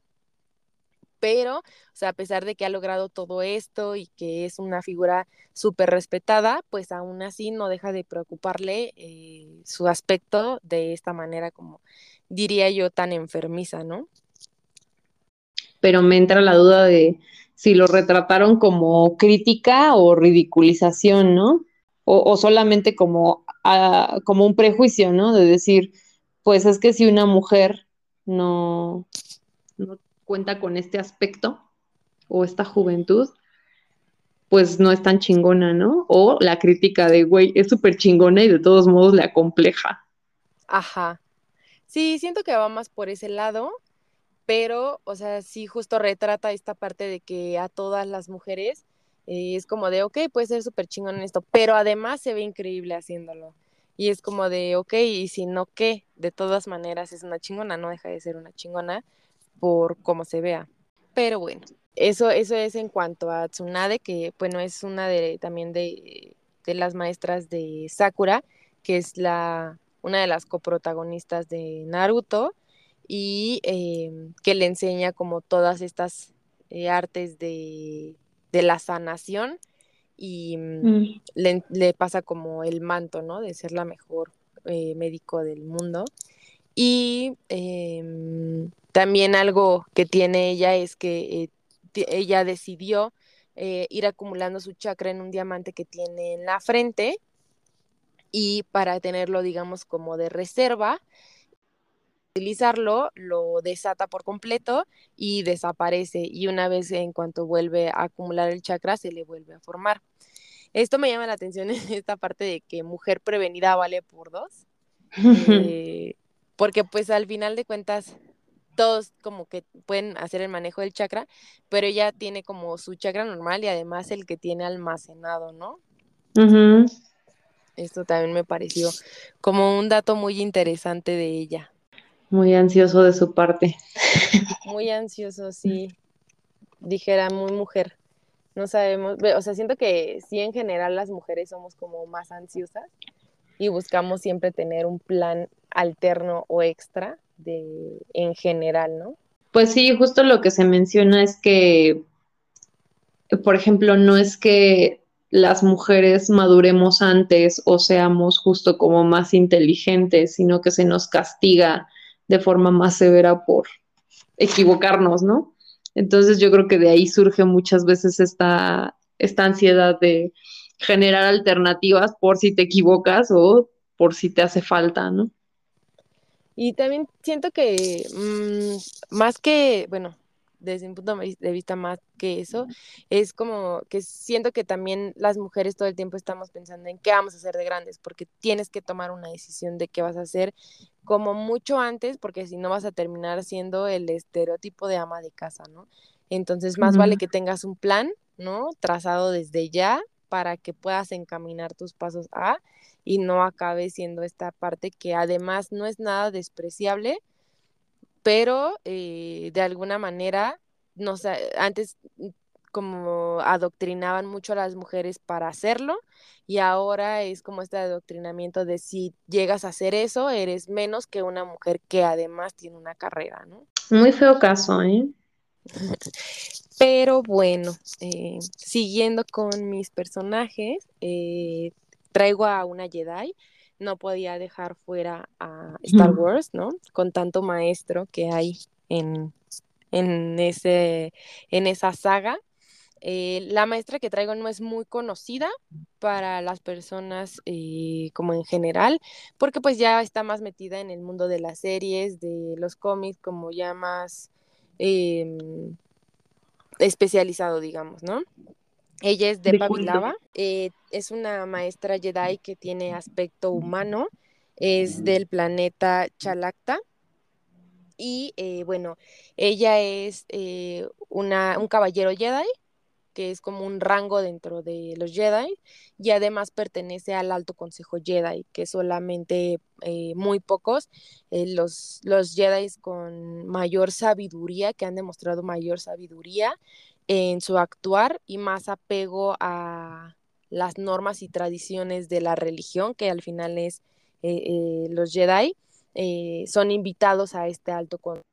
[SPEAKER 4] pero, o sea, a pesar de que ha logrado todo esto y que es una figura súper respetada, pues aún así no deja de preocuparle eh, su aspecto de esta manera como diría yo tan enfermiza, ¿no?
[SPEAKER 3] Pero me entra la duda de si lo retrataron como crítica o ridiculización, ¿no? O, solamente como, como un prejuicio, ¿no? De decir, pues es que si una mujer no, no cuenta con este aspecto o esta juventud, pues no es tan chingona, ¿no? O la crítica de, güey, es súper chingona y de todos modos le acompleja.
[SPEAKER 4] Ajá. Sí, siento que va más por ese lado, pero, o sea, sí justo retrata esta parte de que a todas las mujeres eh, es como de, ok, puede ser súper chingón en esto, pero además se ve increíble haciéndolo. Y es como de, ok, y si no, ¿qué? De todas maneras es una chingona, no deja de ser una chingona por cómo se vea. Pero bueno, eso, eso es en cuanto a Tsunade, que bueno, es una de también de, de las maestras de Sakura, que es la, una de las coprotagonistas de Naruto, y em, que le enseña como todas estas eh, artes de, de, la sanación y mm, mm. le, le, pasa como el manto, ¿no? De ser la mejor eh, médico del mundo. Y eh, también algo que tiene ella es que eh, ella decidió eh, ir acumulando su chakra en un diamante que tiene en la frente y para tenerlo, digamos, como de reserva, utilizarlo, lo desata por completo y desaparece. Y una vez en cuanto vuelve a acumular el chakra, se le vuelve a formar. Esto me llama la atención en <laughs> esta parte de que mujer prevenida vale por dos. <laughs> Eh, porque pues al final de cuentas todos como que pueden hacer el manejo del chakra, pero ella tiene como su chakra normal y además el que tiene almacenado, ¿no? Esto también me pareció como un dato muy interesante de ella.
[SPEAKER 3] Muy ansioso de su parte.
[SPEAKER 4] Muy ansioso, sí. Dijera, muy mujer. No sabemos, o sea, siento que sí en general las mujeres somos como más ansiosas y buscamos siempre tener un plan alterno o extra de, en general, ¿no?
[SPEAKER 3] Pues sí, justo lo que se menciona es que, por ejemplo, no es que las mujeres maduremos antes o seamos justo como más inteligentes, sino que se nos castiga de forma más severa por equivocarnos, ¿no? Entonces yo creo que de ahí surge muchas veces esta, esta ansiedad de generar alternativas por si te equivocas o por si te hace falta, ¿no?
[SPEAKER 4] Y también siento que mm, más que, bueno, desde un punto de vista más que eso, es como que siento que también las mujeres todo el tiempo estamos pensando en qué vamos a hacer de grandes, porque tienes que tomar una decisión de qué vas a hacer como mucho antes, porque si no vas a terminar siendo el estereotipo de ama de casa, ¿no? Entonces, más vale que tengas un plan, ¿no? Trazado desde ya para que puedas encaminar tus pasos a y no acabe siendo esta parte que además no es nada despreciable, pero eh, de alguna manera nos, antes mm, como adoctrinaban mucho a las mujeres para hacerlo y ahora es como este adoctrinamiento de si llegas a hacer eso, eres menos que una mujer que además tiene una carrera, ¿no?
[SPEAKER 3] Muy feo caso, ¿eh? <laughs>
[SPEAKER 4] Pero bueno, eh, siguiendo con mis personajes, eh, traigo a una Jedi, no podía dejar fuera a Star Wars, ¿no? Con tanto maestro que hay en, en, ese, en esa saga. Eh, la maestra que traigo no es muy conocida para las personas eh, como en general, porque pues ya está más metida en el mundo de las series, de los cómics, como ya más em, especializado, digamos, ¿no? Ella es de Pavilava, eh, es una maestra Jedi que tiene aspecto humano, es del planeta Chalacta. Y eh, bueno, ella es eh, una, un caballero Jedi, que es como un rango dentro de los Jedi, y además pertenece al Alto Consejo Jedi, que solamente muy pocos, los, los Jedi con mayor sabiduría, que han demostrado mayor sabiduría, en su actuar y más apego a las normas y tradiciones de la religión, que al final es eh, eh, los Jedi, eh, son invitados a este alto consejo.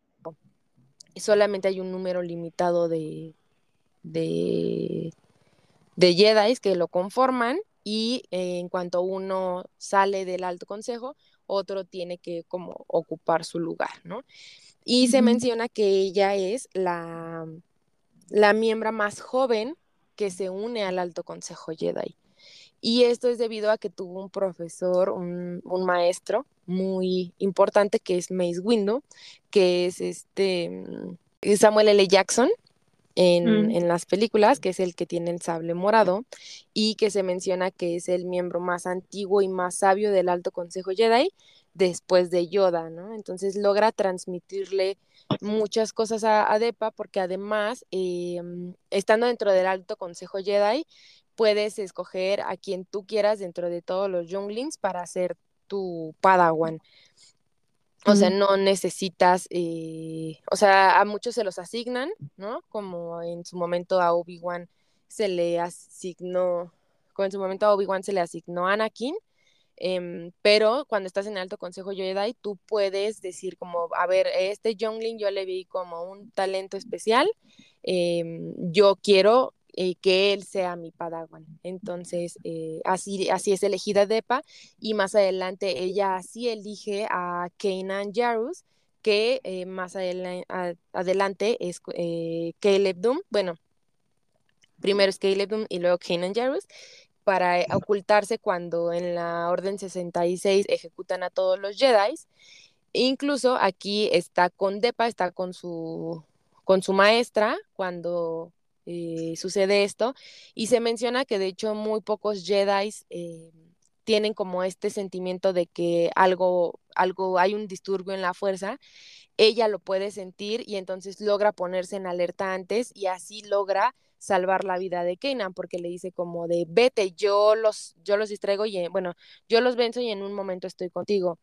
[SPEAKER 4] Solamente hay un número limitado de, de, de Jedi que lo conforman y en cuanto uno sale del alto consejo, otro tiene que como ocupar su lugar, ¿no? Y se menciona que ella es la la miembro más joven que se une al Alto Consejo Jedi. Y esto es debido a que tuvo un profesor, un, maestro muy importante que es Mace Windu, que es este mm, Samuel L. Jackson en, mm. en, las películas, que es el que tiene el sable morado, y que se menciona que es el miembro más antiguo y más sabio del Alto Consejo Jedi después de Yoda, ¿no? Entonces logra transmitirle muchas cosas a, Depa porque además, em, estando dentro del Alto Consejo Jedi, puedes escoger a quien tú quieras dentro de todos los Younglings para ser tu padawan. O sea, no necesitas, eh, o sea, a muchos se los asignan, ¿no? Como en su momento a Obi-Wan se le asignó, como en su momento a Obi-Wan se le asignó a Anakin, em, pero cuando estás en el Alto Consejo Jedi, tú puedes decir como, a ver, este Youngling yo le vi como un talento especial, em, yo quiero eh, que él sea mi Padawan. Entonces, eh, así, así es elegida Depa y más adelante ella así elige a Kanan Jarus, que eh, más adelante es Caleb Doom. Bueno, primero es Caleb Doom y luego Kanan Jarus para ocultarse cuando en la Orden 66 ejecutan a todos los Jedi. Incluso aquí está con Depa, está con su, con su maestra cuando eh, sucede esto. Y se menciona que de hecho muy pocos Jedi eh, tienen como este sentimiento de que algo, algo, hay un disturbio en la fuerza. Ella lo puede sentir y entonces logra ponerse en alerta antes y así logra salvar la vida de Kanan porque le dice como de vete, yo los, yo los distraigo y bueno, yo los venzo y en un momento estoy contigo.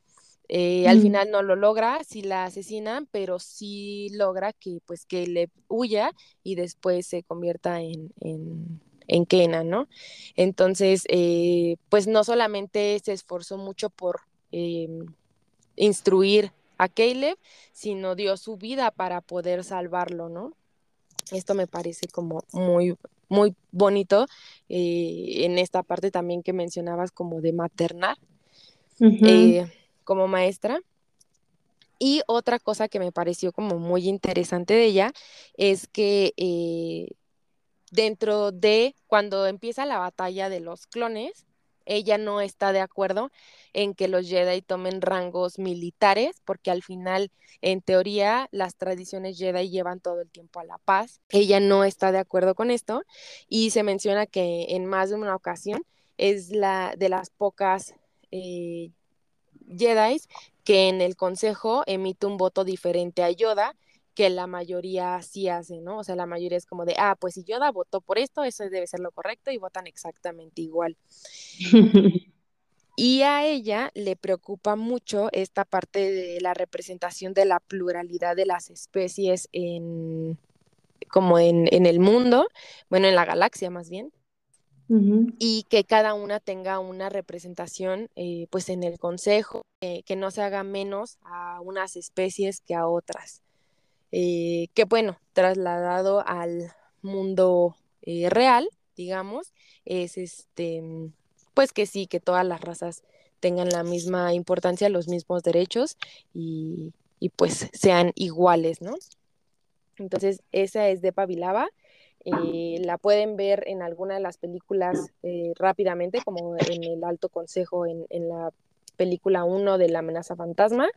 [SPEAKER 4] Eh, al final no lo logra, sí la asesinan, pero sí logra que pues que le huya y después se convierta en, en, en Kenan, ¿no? Entonces, eh, pues no solamente se esforzó mucho por eh, instruir a Caleb, sino dio su vida para poder salvarlo, ¿no? Esto me parece como muy, muy bonito en esta parte también que mencionabas como de maternar como maestra. Y otra cosa que me pareció como muy interesante de ella es que eh, dentro de cuando empieza la batalla de los clones, ella no está de acuerdo en que los Jedi tomen rangos militares, porque al final, en teoría, las tradiciones Jedi llevan todo el tiempo a la paz. Ella no está de acuerdo con esto y se menciona que en más de una ocasión es la de las pocas eh, Jedi que en el consejo emite un voto diferente a Yoda que la mayoría sí hace, ¿no? O sea, la mayoría es como de, ah, pues si Yoda votó por esto, eso debe ser lo correcto y votan exactamente igual. <laughs> y a ella le preocupa mucho esta parte de la representación de la pluralidad de las especies en, como en, en el mundo, bueno, en la galaxia más bien y que cada una tenga una representación eh, pues en el consejo, eh, que no se haga menos a unas especies que a otras. Eh, que bueno, trasladado al mundo real, digamos, es este, pues que sí, que todas las razas tengan la misma importancia, los mismos derechos y, y pues sean iguales, ¿no? Entonces, esa es de Pavilaba eh, la pueden ver en alguna de las películas eh, rápidamente, como en El Alto Consejo, en, la película 1 de La amenaza fantasma.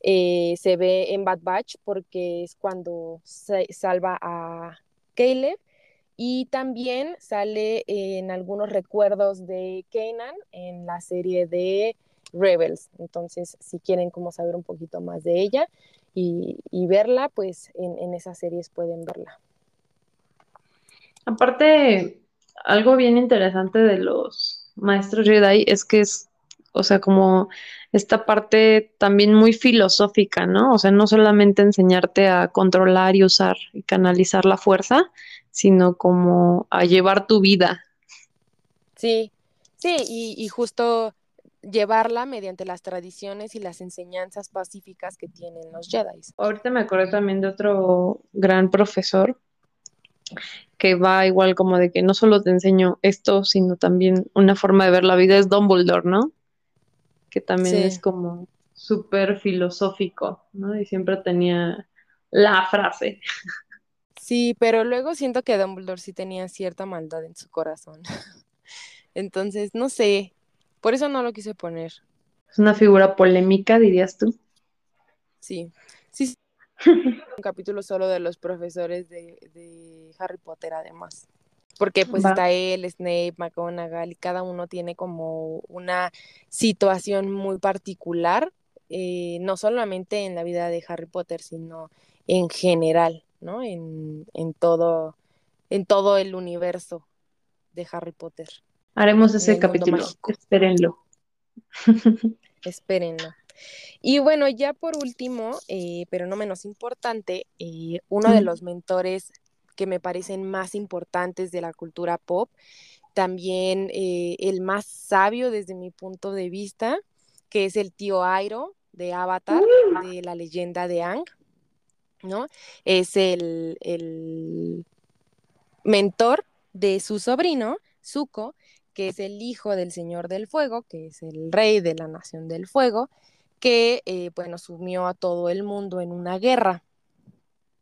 [SPEAKER 4] Eh, se ve en Bad Batch porque es cuando se salva a Caleb y también sale en algunos recuerdos de Kanan en la serie de Rebels. Entonces, si quieren como saber un poquito más de ella y, verla, pues en, en esas series pueden verla.
[SPEAKER 3] Aparte, algo bien interesante de los maestros Jedi es que es, o sea, como esta parte también muy filosófica, ¿no? O sea, no solamente enseñarte a controlar y usar y canalizar la fuerza, sino como a llevar tu vida.
[SPEAKER 4] Sí, sí, y, y justo llevarla mediante las tradiciones y las enseñanzas pacíficas que tienen los Jedi.
[SPEAKER 3] Ahorita me acordé también de otro gran profesor que va igual como de que no solo te enseño esto, sino también una forma de ver la vida es Dumbledore, ¿no? Que también es como súper filosófico, ¿no? Y siempre tenía la frase.
[SPEAKER 4] Sí, pero luego siento que Dumbledore sí tenía cierta maldad en su corazón. <laughs> Entonces, no sé, por eso no lo quise poner.
[SPEAKER 3] Es una figura polémica, dirías tú.
[SPEAKER 4] Sí, sí, <laughs> un capítulo solo de los profesores de, Harry Potter además. Porque pues está él, Snape, McGonagall, y cada uno tiene como una situación muy particular, eh, no solamente en la vida de Harry Potter, sino en general, ¿no? En, todo, en todo el universo de Harry Potter.
[SPEAKER 3] Haremos ese capítulo, espérenlo. <laughs>
[SPEAKER 4] espérenlo. Y bueno, ya por último, eh, pero no menos importante, eh, uno de los mentores que me parecen más importantes de la cultura pop, también eh, el más sabio desde mi punto de vista, que es el tío Airo de Avatar, mm. de la leyenda de Ang, ¿no? Es el, el mentor de su sobrino, Zuko, que es el hijo del Señor del Fuego, que es el rey de la Nación del Fuego, que, eh, bueno, sumió a todo el mundo en una guerra,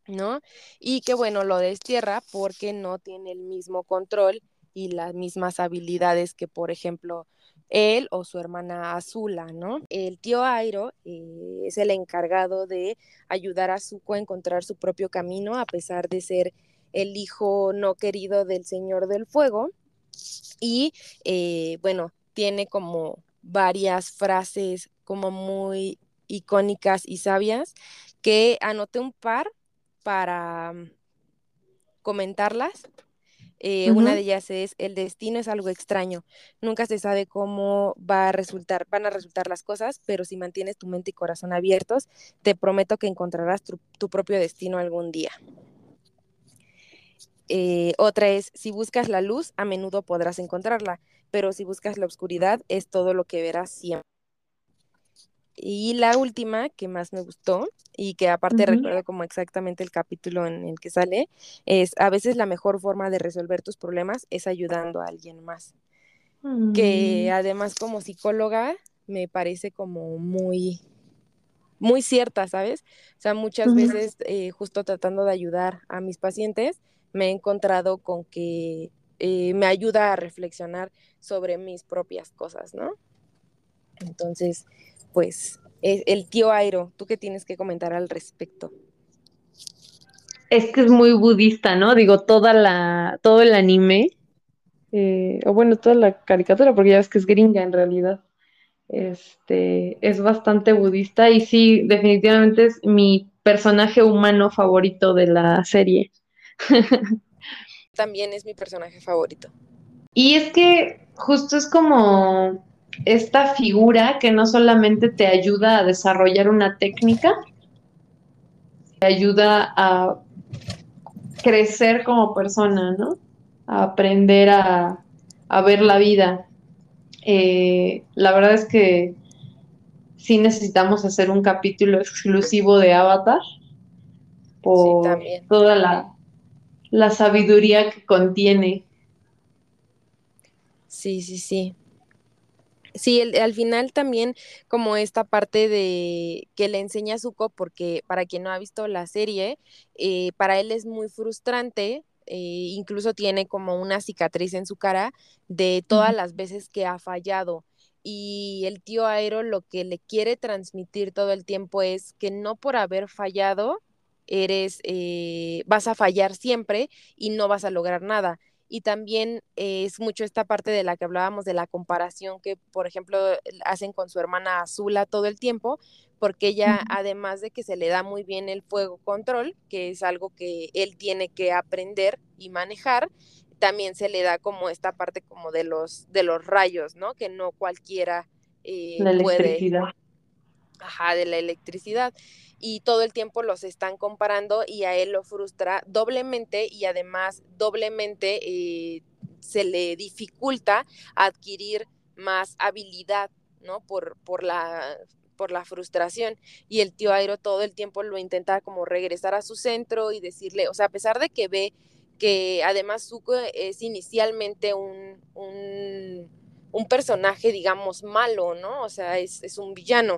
[SPEAKER 4] ¿no? Y que, bueno, lo destierra porque no tiene el mismo control y las mismas habilidades que, por ejemplo, él o su hermana Azula, ¿no? El tío Airo eh, es el encargado de ayudar a Zuko a encontrar su propio camino, a pesar de ser el hijo no querido del Señor del Fuego. Y, eh, bueno, tiene como varias frases como muy icónicas y sabias, que anoté un par para mm, comentarlas. Eh, una de ellas es el destino es algo extraño. Nunca se sabe cómo va a resultar, van a resultar las cosas, pero si mantienes tu mente y corazón abiertos, te prometo que encontrarás tu, propio destino algún día. Eh, otra es, si buscas la luz, a menudo podrás encontrarla, pero si buscas la oscuridad, es todo lo que verás siempre. Y la última que más me gustó y que aparte recuerdo como exactamente el capítulo en el que sale, es a veces la mejor forma de resolver tus problemas es ayudando a alguien más. Que mm. además como psicóloga me parece como muy, muy cierta, ¿sabes? O sea, muchas veces eh, justo tratando de ayudar a mis pacientes, me he encontrado con que eh, me ayuda a reflexionar sobre mis propias cosas, ¿no? Entonces, pues el tío Airo, ¿tú qué tienes que comentar al respecto?
[SPEAKER 3] Es que es muy budista, ¿no? Digo, toda la, todo el anime, eh, o bueno, toda la caricatura, porque ya ves que es gringa en realidad. Este, es bastante budista y sí, definitivamente es mi personaje humano favorito de la serie.
[SPEAKER 4] También es mi personaje favorito.
[SPEAKER 3] Y es que justo es como esta figura que no solamente te ayuda a desarrollar una técnica, te ayuda a crecer como persona, ¿no? A aprender a, ver la vida. Eh, la verdad es que sí necesitamos hacer un capítulo exclusivo de Avatar por toda la, la sabiduría que contiene.
[SPEAKER 4] Sí, sí, sí. Sí, al final también como esta parte de que le enseña a Zuko, porque para quien no ha visto la serie, eh, para él es muy frustrante, eh, incluso tiene como una cicatriz en su cara de todas las veces que ha fallado. Y el tío Aero lo que le quiere transmitir todo el tiempo es que no por haber fallado eres, eh, vas a fallar siempre y no vas a lograr nada y también es mucho esta parte de la que hablábamos de la comparación que, por ejemplo, hacen con su hermana Azula todo el tiempo, porque ella, además de que se le da muy bien el fuego control, que es algo que él tiene que aprender y manejar, también se le da como esta parte como de los, de los rayos, ¿no? Que no cualquiera eh, la electricidad. puede. Ajá, de la electricidad y todo el tiempo los están comparando y a él lo frustra doblemente y además doblemente eh, se le dificulta adquirir más habilidad, ¿no? Por, por la por la frustración y el tío Airo todo el tiempo lo intenta como regresar a su centro y decirle, o sea, a pesar de que ve que además Zuko es inicialmente un, un, un personaje, digamos, malo, ¿no? O sea, es, es un villano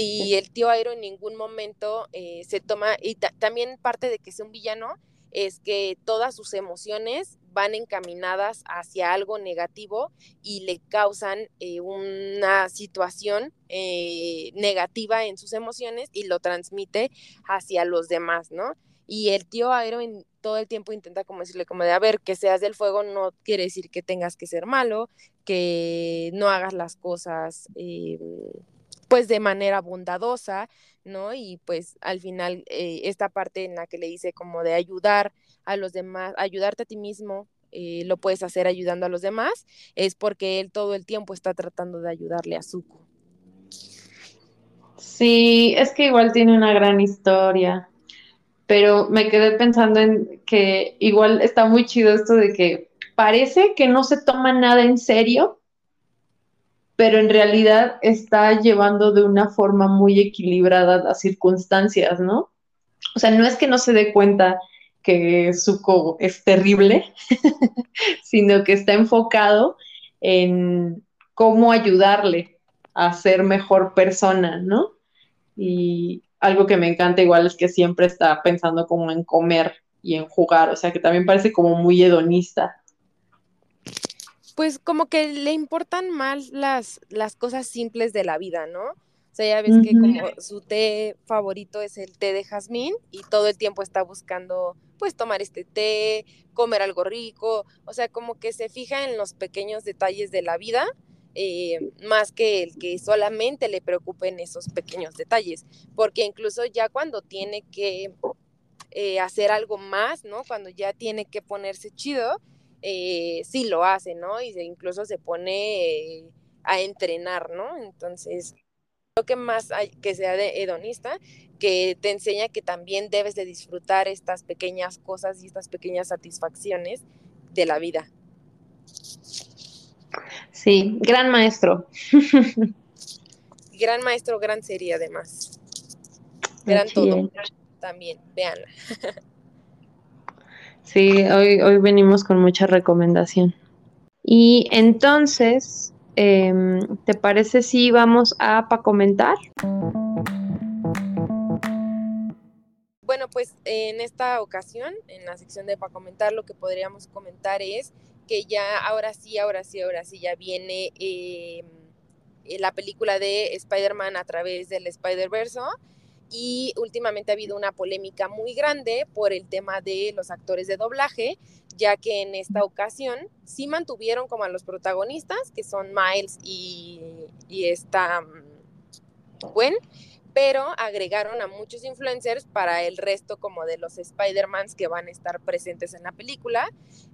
[SPEAKER 4] y el tío Airo en ningún momento eh, se toma, y también parte de que sea un villano es que todas sus emociones van encaminadas hacia algo negativo y le causan eh, una situación eh, negativa en sus emociones y lo transmite hacia los demás, ¿no? Y el tío Airo en, todo el tiempo intenta como decirle como de, a ver, que seas del fuego no quiere decir que tengas que ser malo, que no hagas las cosas pues de manera bondadosa, ¿no? Y pues al final eh, esta parte en la que le dice como de ayudar a los demás, ayudarte a ti mismo, eh, lo puedes hacer ayudando a los demás, es porque él todo el tiempo está tratando de ayudarle a Zuko.
[SPEAKER 3] Sí, es que igual tiene una gran historia, pero me quedé pensando en que igual está muy chido esto de que parece que no se toma nada en serio, pero en realidad está llevando de una forma muy equilibrada las circunstancias, ¿no? O sea, no es que no se dé cuenta que Zuko es terrible, <laughs> sino que está enfocado en cómo ayudarle a ser mejor persona, ¿no? Y algo que me encanta igual es que siempre está pensando como en comer y en jugar, o sea que también parece como muy hedonista.
[SPEAKER 4] Pues como que le importan más las, las cosas simples de la vida, ¿no? O sea, ya ves que como su té favorito es el té de jazmín y todo el tiempo está buscando pues tomar este té, comer algo rico, o sea, como que se fija en los pequeños detalles de la vida, eh, más que el que solamente le preocupen esos pequeños detalles, porque incluso ya cuando tiene que eh, hacer algo más, ¿no? Cuando ya tiene que ponerse chido, eh, sí lo hace, ¿no? Y incluso se pone a entrenar, ¿no? Entonces, lo que más hay que sea de hedonista que te enseña que también debes de disfrutar estas pequeñas cosas y estas pequeñas satisfacciones de la vida.
[SPEAKER 3] Sí, gran maestro. <laughs>
[SPEAKER 4] gran maestro, gran serie además. Gran todo. También, véanla. <laughs>
[SPEAKER 3] sí, hoy, hoy venimos con mucha recomendación. Y entonces, em, ¿te parece si vamos a para comentar?
[SPEAKER 4] Bueno, pues en esta ocasión, en la sección de para comentar, lo que podríamos comentar es que ya ahora sí, ahora sí, ahora sí, ya viene eh, la película de Spider-Man a través del Spider-Verse. Y últimamente ha habido una polémica muy grande por el tema de los actores de doblaje, ya que en esta ocasión sí mantuvieron como a los protagonistas, que son Miles y, esta mm, Gwen, pero agregaron a muchos influencers para el resto como de los Spider-Mans que van a estar presentes en la película.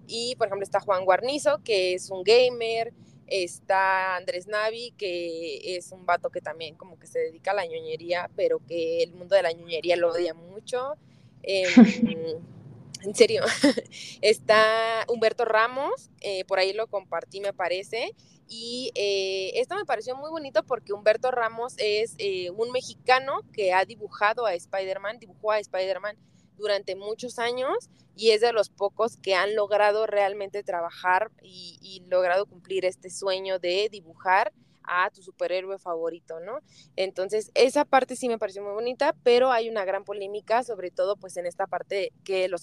[SPEAKER 4] Y por ejemplo está Juan Guarnizo, que es un gamer, está Andrés Navi, que es un vato que también como que se dedica a la ñoñería, pero que el mundo de la ñoñería lo odia mucho. Em, <laughs> en serio, <laughs> está Humberto Ramos, eh, por ahí lo compartí me parece, y eh, esto me pareció muy bonito porque Humberto Ramos es eh, un mexicano que ha dibujado a Spider-Man, dibujó a Spider-Man durante muchos años y es de los pocos que han logrado realmente trabajar y, logrado cumplir este sueño de dibujar a tu superhéroe favorito, ¿no? Entonces, esa parte sí me pareció muy bonita, pero hay una gran polémica, sobre todo pues en esta parte que los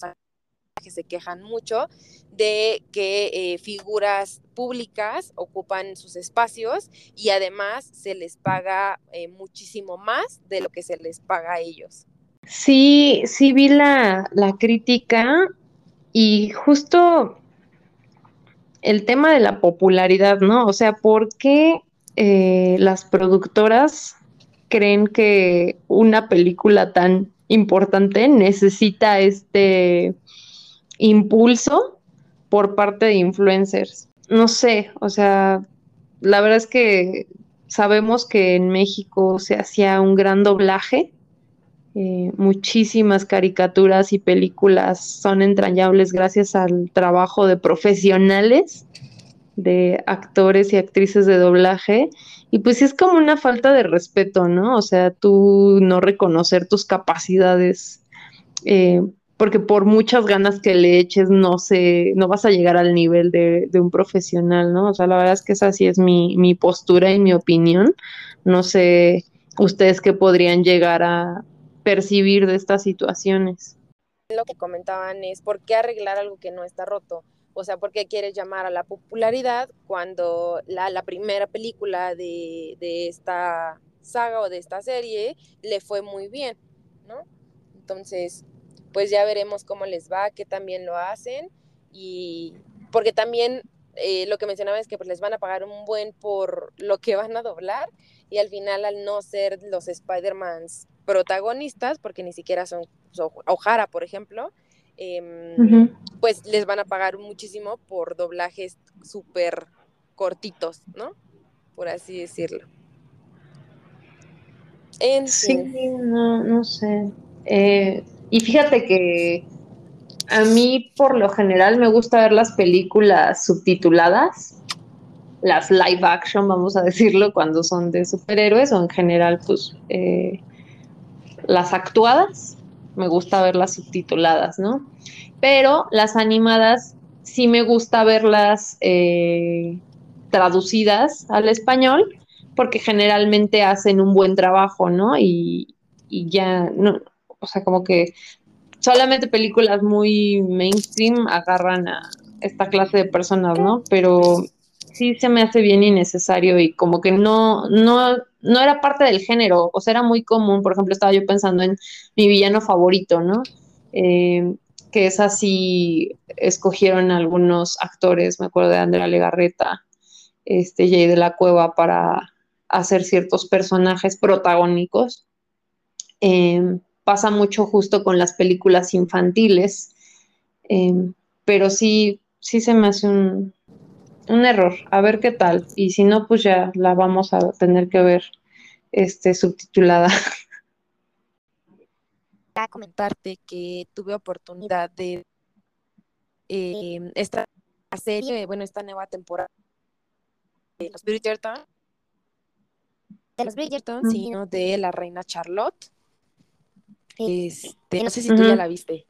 [SPEAKER 4] que se quejan mucho de que eh, figuras públicas ocupan sus espacios y además se les paga eh, muchísimo más de lo que se les paga a ellos.
[SPEAKER 3] Sí, sí vi la, crítica y justo el tema de la popularidad, ¿no? O sea, ¿por qué eh, las productoras creen que una película tan importante necesita este impulso por parte de influencers. No sé, o sea, la verdad es que sabemos que en México se hacía un gran doblaje. Eh, muchísimas caricaturas y películas son entrañables gracias al trabajo de profesionales, de actores y actrices de doblaje. Y pues es como una falta de respeto, ¿no? O sea, tú no reconocer tus capacidades eh, porque por muchas ganas que le eches no sé, no vas a llegar al nivel de, un profesional, ¿no? O sea, la verdad es que esa sí es mi, mi postura y mi opinión. No sé ustedes qué podrían llegar a percibir de estas situaciones.
[SPEAKER 4] Lo que comentaban es, ¿por qué arreglar algo que no está roto? O sea, ¿por qué quieres llamar a la popularidad cuando la, primera película de, de esta saga o de esta serie le fue muy bien, ¿no? Entonces, pues ya veremos cómo les va, qué también lo hacen y porque también eh, lo que mencionaba es que pues les van a pagar un buen por lo que van a doblar y al final al no ser los Spider-Mans protagonistas, porque ni siquiera son O'Hara, por ejemplo, em, pues les van a pagar muchísimo por doblajes súper cortitos, ¿no? Por así decirlo.
[SPEAKER 3] Sí, no, no sé. Eh, y fíjate que a mí por lo general me gusta ver las películas subtituladas, las live action, vamos a decirlo, cuando son de superhéroes o en general, pues eh, las actuadas, me gusta verlas subtituladas, ¿no? Pero las animadas sí me gusta verlas eh, traducidas al español porque generalmente hacen un buen trabajo, ¿no? Y, y ya, no, o sea, como que solamente películas muy mainstream agarran a esta clase de personas, ¿no? Pero sí se me hace bien innecesario y como que no, no, no era parte del género, o sea, era muy común, por ejemplo, estaba yo pensando en mi villano favorito, ¿no? Eh, que es así, escogieron algunos actores, me acuerdo de Andrea Legarreta, este Jay de la Cueva para hacer ciertos personajes protagónicos. Eh, pasa mucho justo con las películas infantiles, eh, pero sí, sí se me hace un, un, error. A ver qué tal. Y si no, pues ya la vamos a tener que ver este, subtitulada. <laughs>
[SPEAKER 4] A comentarte que tuve oportunidad de eh, esta serie, bueno, esta nueva temporada de los Bridgerton, de los Bridgerton, sino de la reina Charlotte. Este, no sé si tú ya la viste.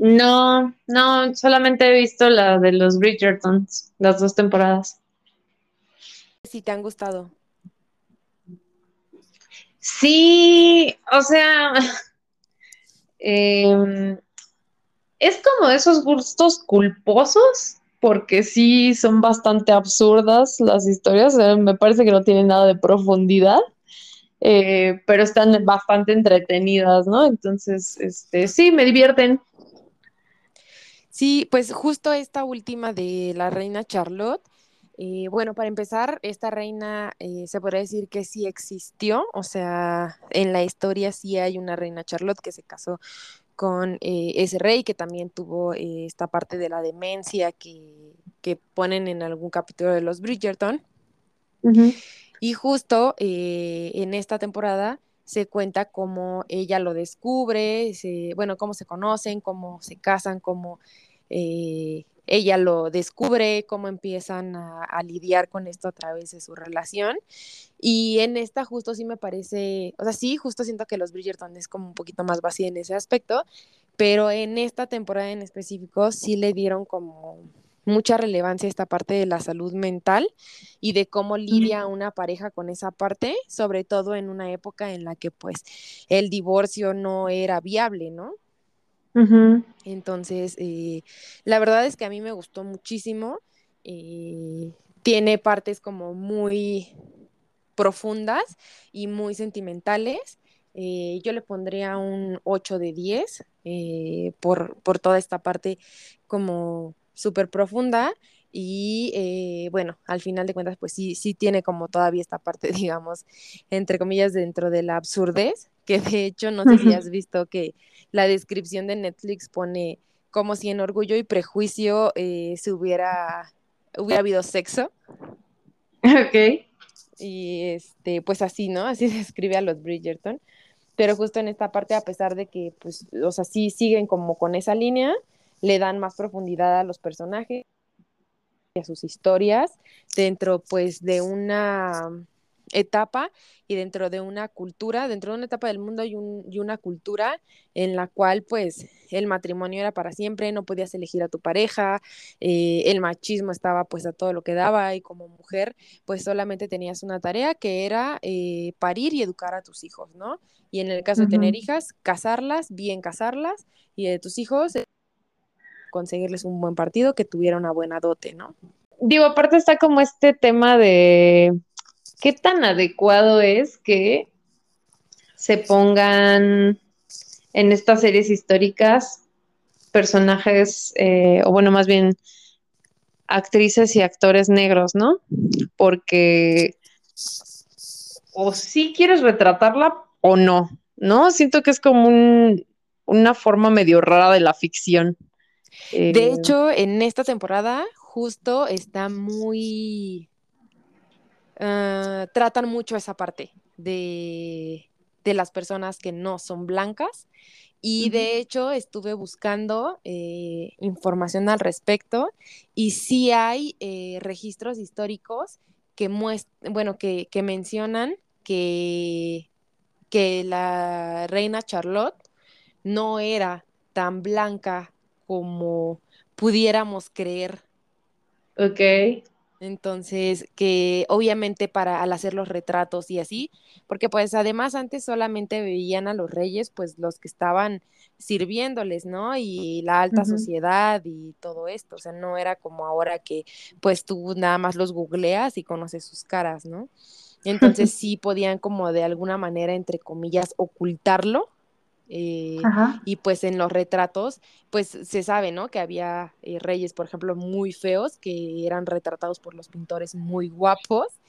[SPEAKER 3] No, no, solamente he visto la de los Bridgertons, las dos temporadas.
[SPEAKER 4] Si te han gustado.
[SPEAKER 3] Sí, o sea, <laughs> eh, es como esos gustos culposos, porque sí son bastante absurdas las historias, me parece que no tienen nada de profundidad. Eh, pero están bastante entretenidas, ¿no? Entonces, este, sí, me divierten.
[SPEAKER 4] Sí, pues justo esta última de la reina Charlotte. Eh, bueno, para empezar, esta reina eh, se podría decir que sí existió, o sea, en la historia sí hay una reina Charlotte que se casó con ese rey que también tuvo esta parte de la demencia que, que, ponen en algún capítulo de los Bridgerton. Y justo eh, en esta temporada se cuenta cómo ella lo descubre, bueno, cómo se conocen, cómo se casan, cómo eh, ella lo descubre, cómo empiezan a, lidiar con esto a través de su relación. Y en esta justo sí me parece, o sea, sí, justo siento que los Bridgerton es como un poquito más vacía en ese aspecto, pero en esta temporada en específico sí le dieron como mucha relevancia esta parte de la salud mental y de cómo lidia una pareja con esa parte, sobre todo en una época en la que pues el divorcio no era viable, ¿no? Entonces, eh, la verdad es que a mí me gustó muchísimo. Eh, tiene partes como muy profundas y muy sentimentales. Eh, yo le pondría un 8 de 10 por, por toda esta parte como súper profunda y bueno, al final de cuentas, pues sí, sí tiene como todavía esta parte, <laughs> digamos, entre comillas, dentro de la absurdez, que de hecho no sé si has visto que la descripción de Netflix pone como si en Orgullo y Prejuicio eh, se hubiera, hubiera habido sexo.
[SPEAKER 3] Ok.
[SPEAKER 4] Y este, pues así, ¿no? Así <laughs> se describe a los Bridgerton. Pero justo en esta parte, a pesar de que, pues, o sea, sí siguen como con esa línea, le dan más profundidad a los personajes y a sus historias dentro pues de una etapa y dentro de una cultura, dentro de una etapa del mundo y, una cultura en la cual pues el matrimonio era para siempre, no podías elegir a tu pareja, eh, el machismo estaba pues a todo lo que daba y como mujer pues solamente tenías una tarea que era eh, parir y educar a tus hijos, ¿no? Y en el caso de tener hijas, casarlas, bien casarlas y de tus hijos conseguirles un buen partido, que tuviera una buena dote, ¿no?
[SPEAKER 3] Digo, aparte está como este tema de qué tan adecuado es que se pongan en estas series históricas personajes, eh, o bueno, más bien actrices y actores negros, ¿no? Porque o sí quieres retratarla o no, ¿no? Siento que es como una forma medio rara de la ficción.
[SPEAKER 4] De eh, hecho, en esta temporada justo está muy... ah, tratan mucho esa parte de, las personas que no son blancas. Y de hecho estuve buscando eh, información al respecto y sí hay eh, registros históricos que, bueno, que, que mencionan que, que la reina Charlotte no era tan blanca como pudiéramos creer.
[SPEAKER 3] Ok.
[SPEAKER 4] Entonces, que obviamente para al hacer los retratos y así, porque pues además antes solamente veían a los reyes, pues los que estaban sirviéndoles, ¿no? Y la alta sociedad y todo esto, o sea, no era como ahora que pues tú nada más los googleas y conoces sus caras, ¿no? Entonces <laughs> sí podían como de alguna manera, entre comillas, ocultarlo eh, y pues en los retratos, pues se sabe, ¿no? Que había eh, reyes, por ejemplo, muy feos, que eran retratados por los pintores muy guapos. <laughs>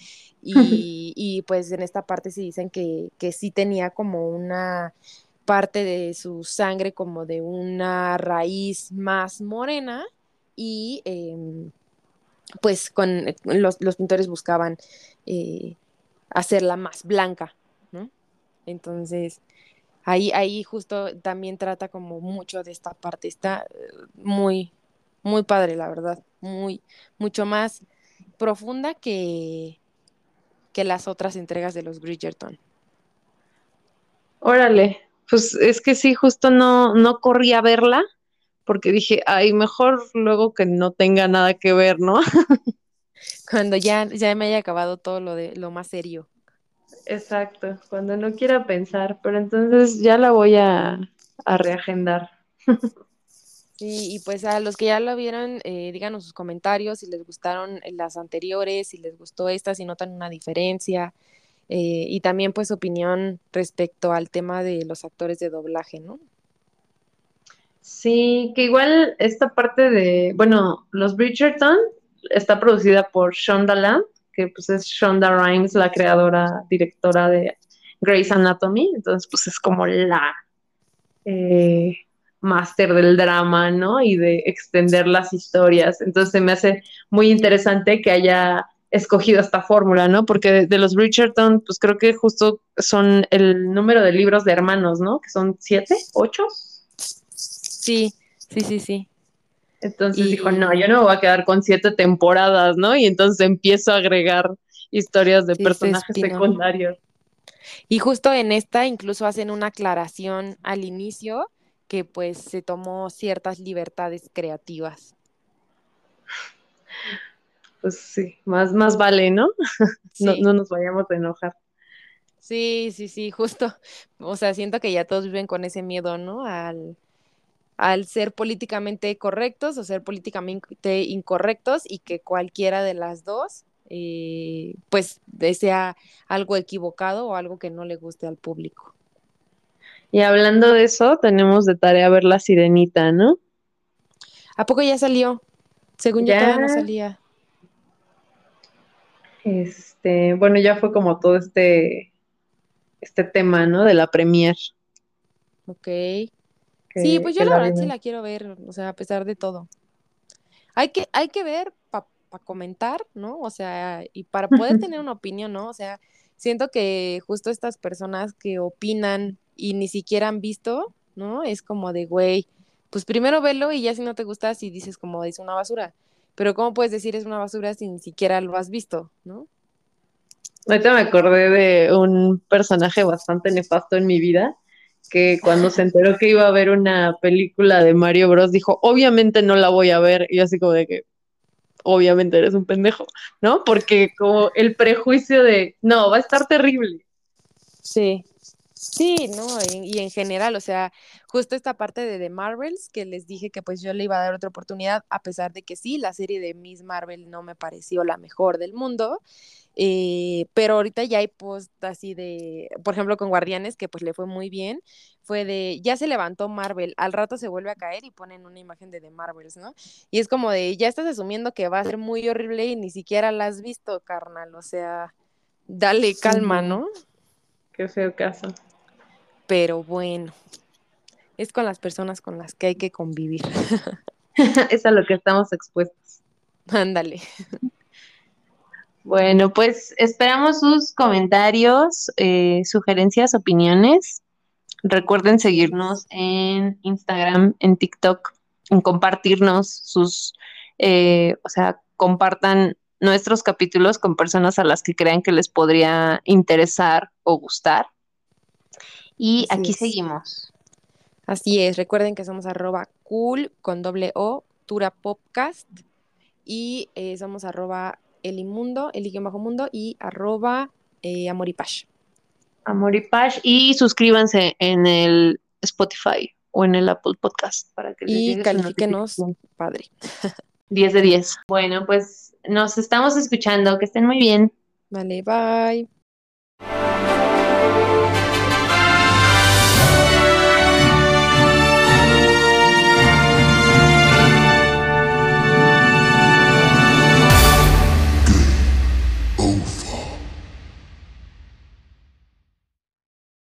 [SPEAKER 4] Y, pues en esta parte sí dicen que, que sí tenía como una parte de su sangre como de una raíz más morena y em, pues con los, los, pintores buscaban eh, hacerla más blanca, ¿no? Entonces, ahí, ahí justo también trata como mucho de esta parte, está eh, muy, muy padre, la verdad, muy, mucho más profunda que, que las otras entregas de los Bridgerton.
[SPEAKER 3] Órale, pues es que sí, justo no, no corrí a verla, porque dije, ay, mejor luego que no tenga nada que ver, ¿no? <laughs>
[SPEAKER 4] Cuando ya, ya me haya acabado todo lo de lo más serio.
[SPEAKER 3] Exacto, cuando no quiera pensar, pero entonces ya la voy a, reagendar.
[SPEAKER 4] Sí, y pues a los que ya lo vieron, eh, díganos sus comentarios si les gustaron las anteriores, si les gustó esta, si notan una diferencia, eh, y también pues opinión respecto al tema de los actores de doblaje, ¿no?
[SPEAKER 3] Sí, que igual esta parte de, bueno, los Bridgerton está producida por Shonda Land, que pues es Shonda Rhimes, la creadora, directora de Grey's Anatomy, entonces pues es como la eh, máster del drama, ¿no? Y de extender las historias. Entonces se me hace muy interesante que haya escogido esta fórmula, ¿no? Porque de, los Richardson, pues creo que justo son el número de libros de hermanos, ¿no? Que son siete, ocho.
[SPEAKER 4] Sí, sí, sí, sí.
[SPEAKER 3] Entonces dijo, no, yo no me voy a quedar con siete temporadas, ¿no? Y entonces empiezo a agregar historias de personajes secundarios.
[SPEAKER 4] Y justo en esta incluso hacen una aclaración al inicio que pues se tomó ciertas libertades creativas.
[SPEAKER 3] Pues sí, más, más vale, ¿no? <laughs> no, no nos vayamos a enojar.
[SPEAKER 4] Sí, sí, sí, justo. O sea, siento que ya todos viven con ese miedo, ¿no? Al, al ser políticamente correctos o ser políticamente incorrectos y que cualquiera de las dos eh, pues sea algo equivocado o algo que no le guste al público.
[SPEAKER 3] Y hablando de eso, tenemos de tarea ver la sirenita, ¿no?
[SPEAKER 4] ¿A poco ya salió? Según yo todavía no salía.
[SPEAKER 3] Este, bueno, ya fue como todo este, este tema, ¿no? De la premier.
[SPEAKER 4] Ok sí, pues yo la, verdad sí la quiero ver, o sea, a pesar de todo. Hay que, hay que ver para comentar, ¿no? O sea, y para poder <laughs> tener una opinión, ¿no? O sea, siento que justo estas personas que opinan y ni siquiera han visto, ¿no? Es como de, güey, pues primero velo y ya si no te gusta, si dices como es una basura. Pero ¿cómo puedes decir es una basura si ni siquiera lo has visto, ¿no?
[SPEAKER 3] Ahorita me acordé de un personaje bastante nefasto en mi vida, que cuando se enteró que iba a ver una película de Mario Bros, dijo, obviamente no la voy a ver. Y así como de que, obviamente eres un pendejo, ¿no? Porque como el prejuicio de, no, va a estar terrible.
[SPEAKER 4] Sí, sí, no, y, en general, o sea, justo esta parte de The Marvels, que les dije que pues yo le iba a dar otra oportunidad, a pesar de que sí, la serie de Miss Marvel no me pareció la mejor del mundo, eh, pero ahorita ya hay post así de, por ejemplo, con Guardianes, que pues le fue muy bien, fue de, ya se levantó Marvel, al rato se vuelve a caer y ponen una imagen de The Marvels, ¿no? Y es como de, ya estás asumiendo que va a ser muy horrible y ni siquiera la has visto, carnal, o sea, dale calma, ¿no?
[SPEAKER 3] Qué feo caso.
[SPEAKER 4] Pero bueno, es con las personas con las que hay que convivir. <laughs> <laughs>
[SPEAKER 3] es a lo que estamos expuestos.
[SPEAKER 4] Ándale.
[SPEAKER 3] Bueno, pues esperamos sus comentarios, eh, sugerencias, opiniones. Recuerden seguirnos en Instagram, en TikTok, en compartirnos sus, eh, o sea, compartan nuestros capítulos con personas a las que crean que les podría interesar o gustar. Y aquí seguimos.
[SPEAKER 4] Así es, recuerden que somos arroba cool con doble O, Tura Podcast, y eh, somos arroba el inmundo, el bajo mundo, y arroba eh, amoripash.
[SPEAKER 3] Amoripash, y suscríbanse en el Spotify o en el Apple Podcast para que
[SPEAKER 4] les Y califíquenos, padre. <laughs>
[SPEAKER 3] 10 de 10. Bueno, pues nos estamos escuchando, que estén muy bien.
[SPEAKER 4] Vale, bye.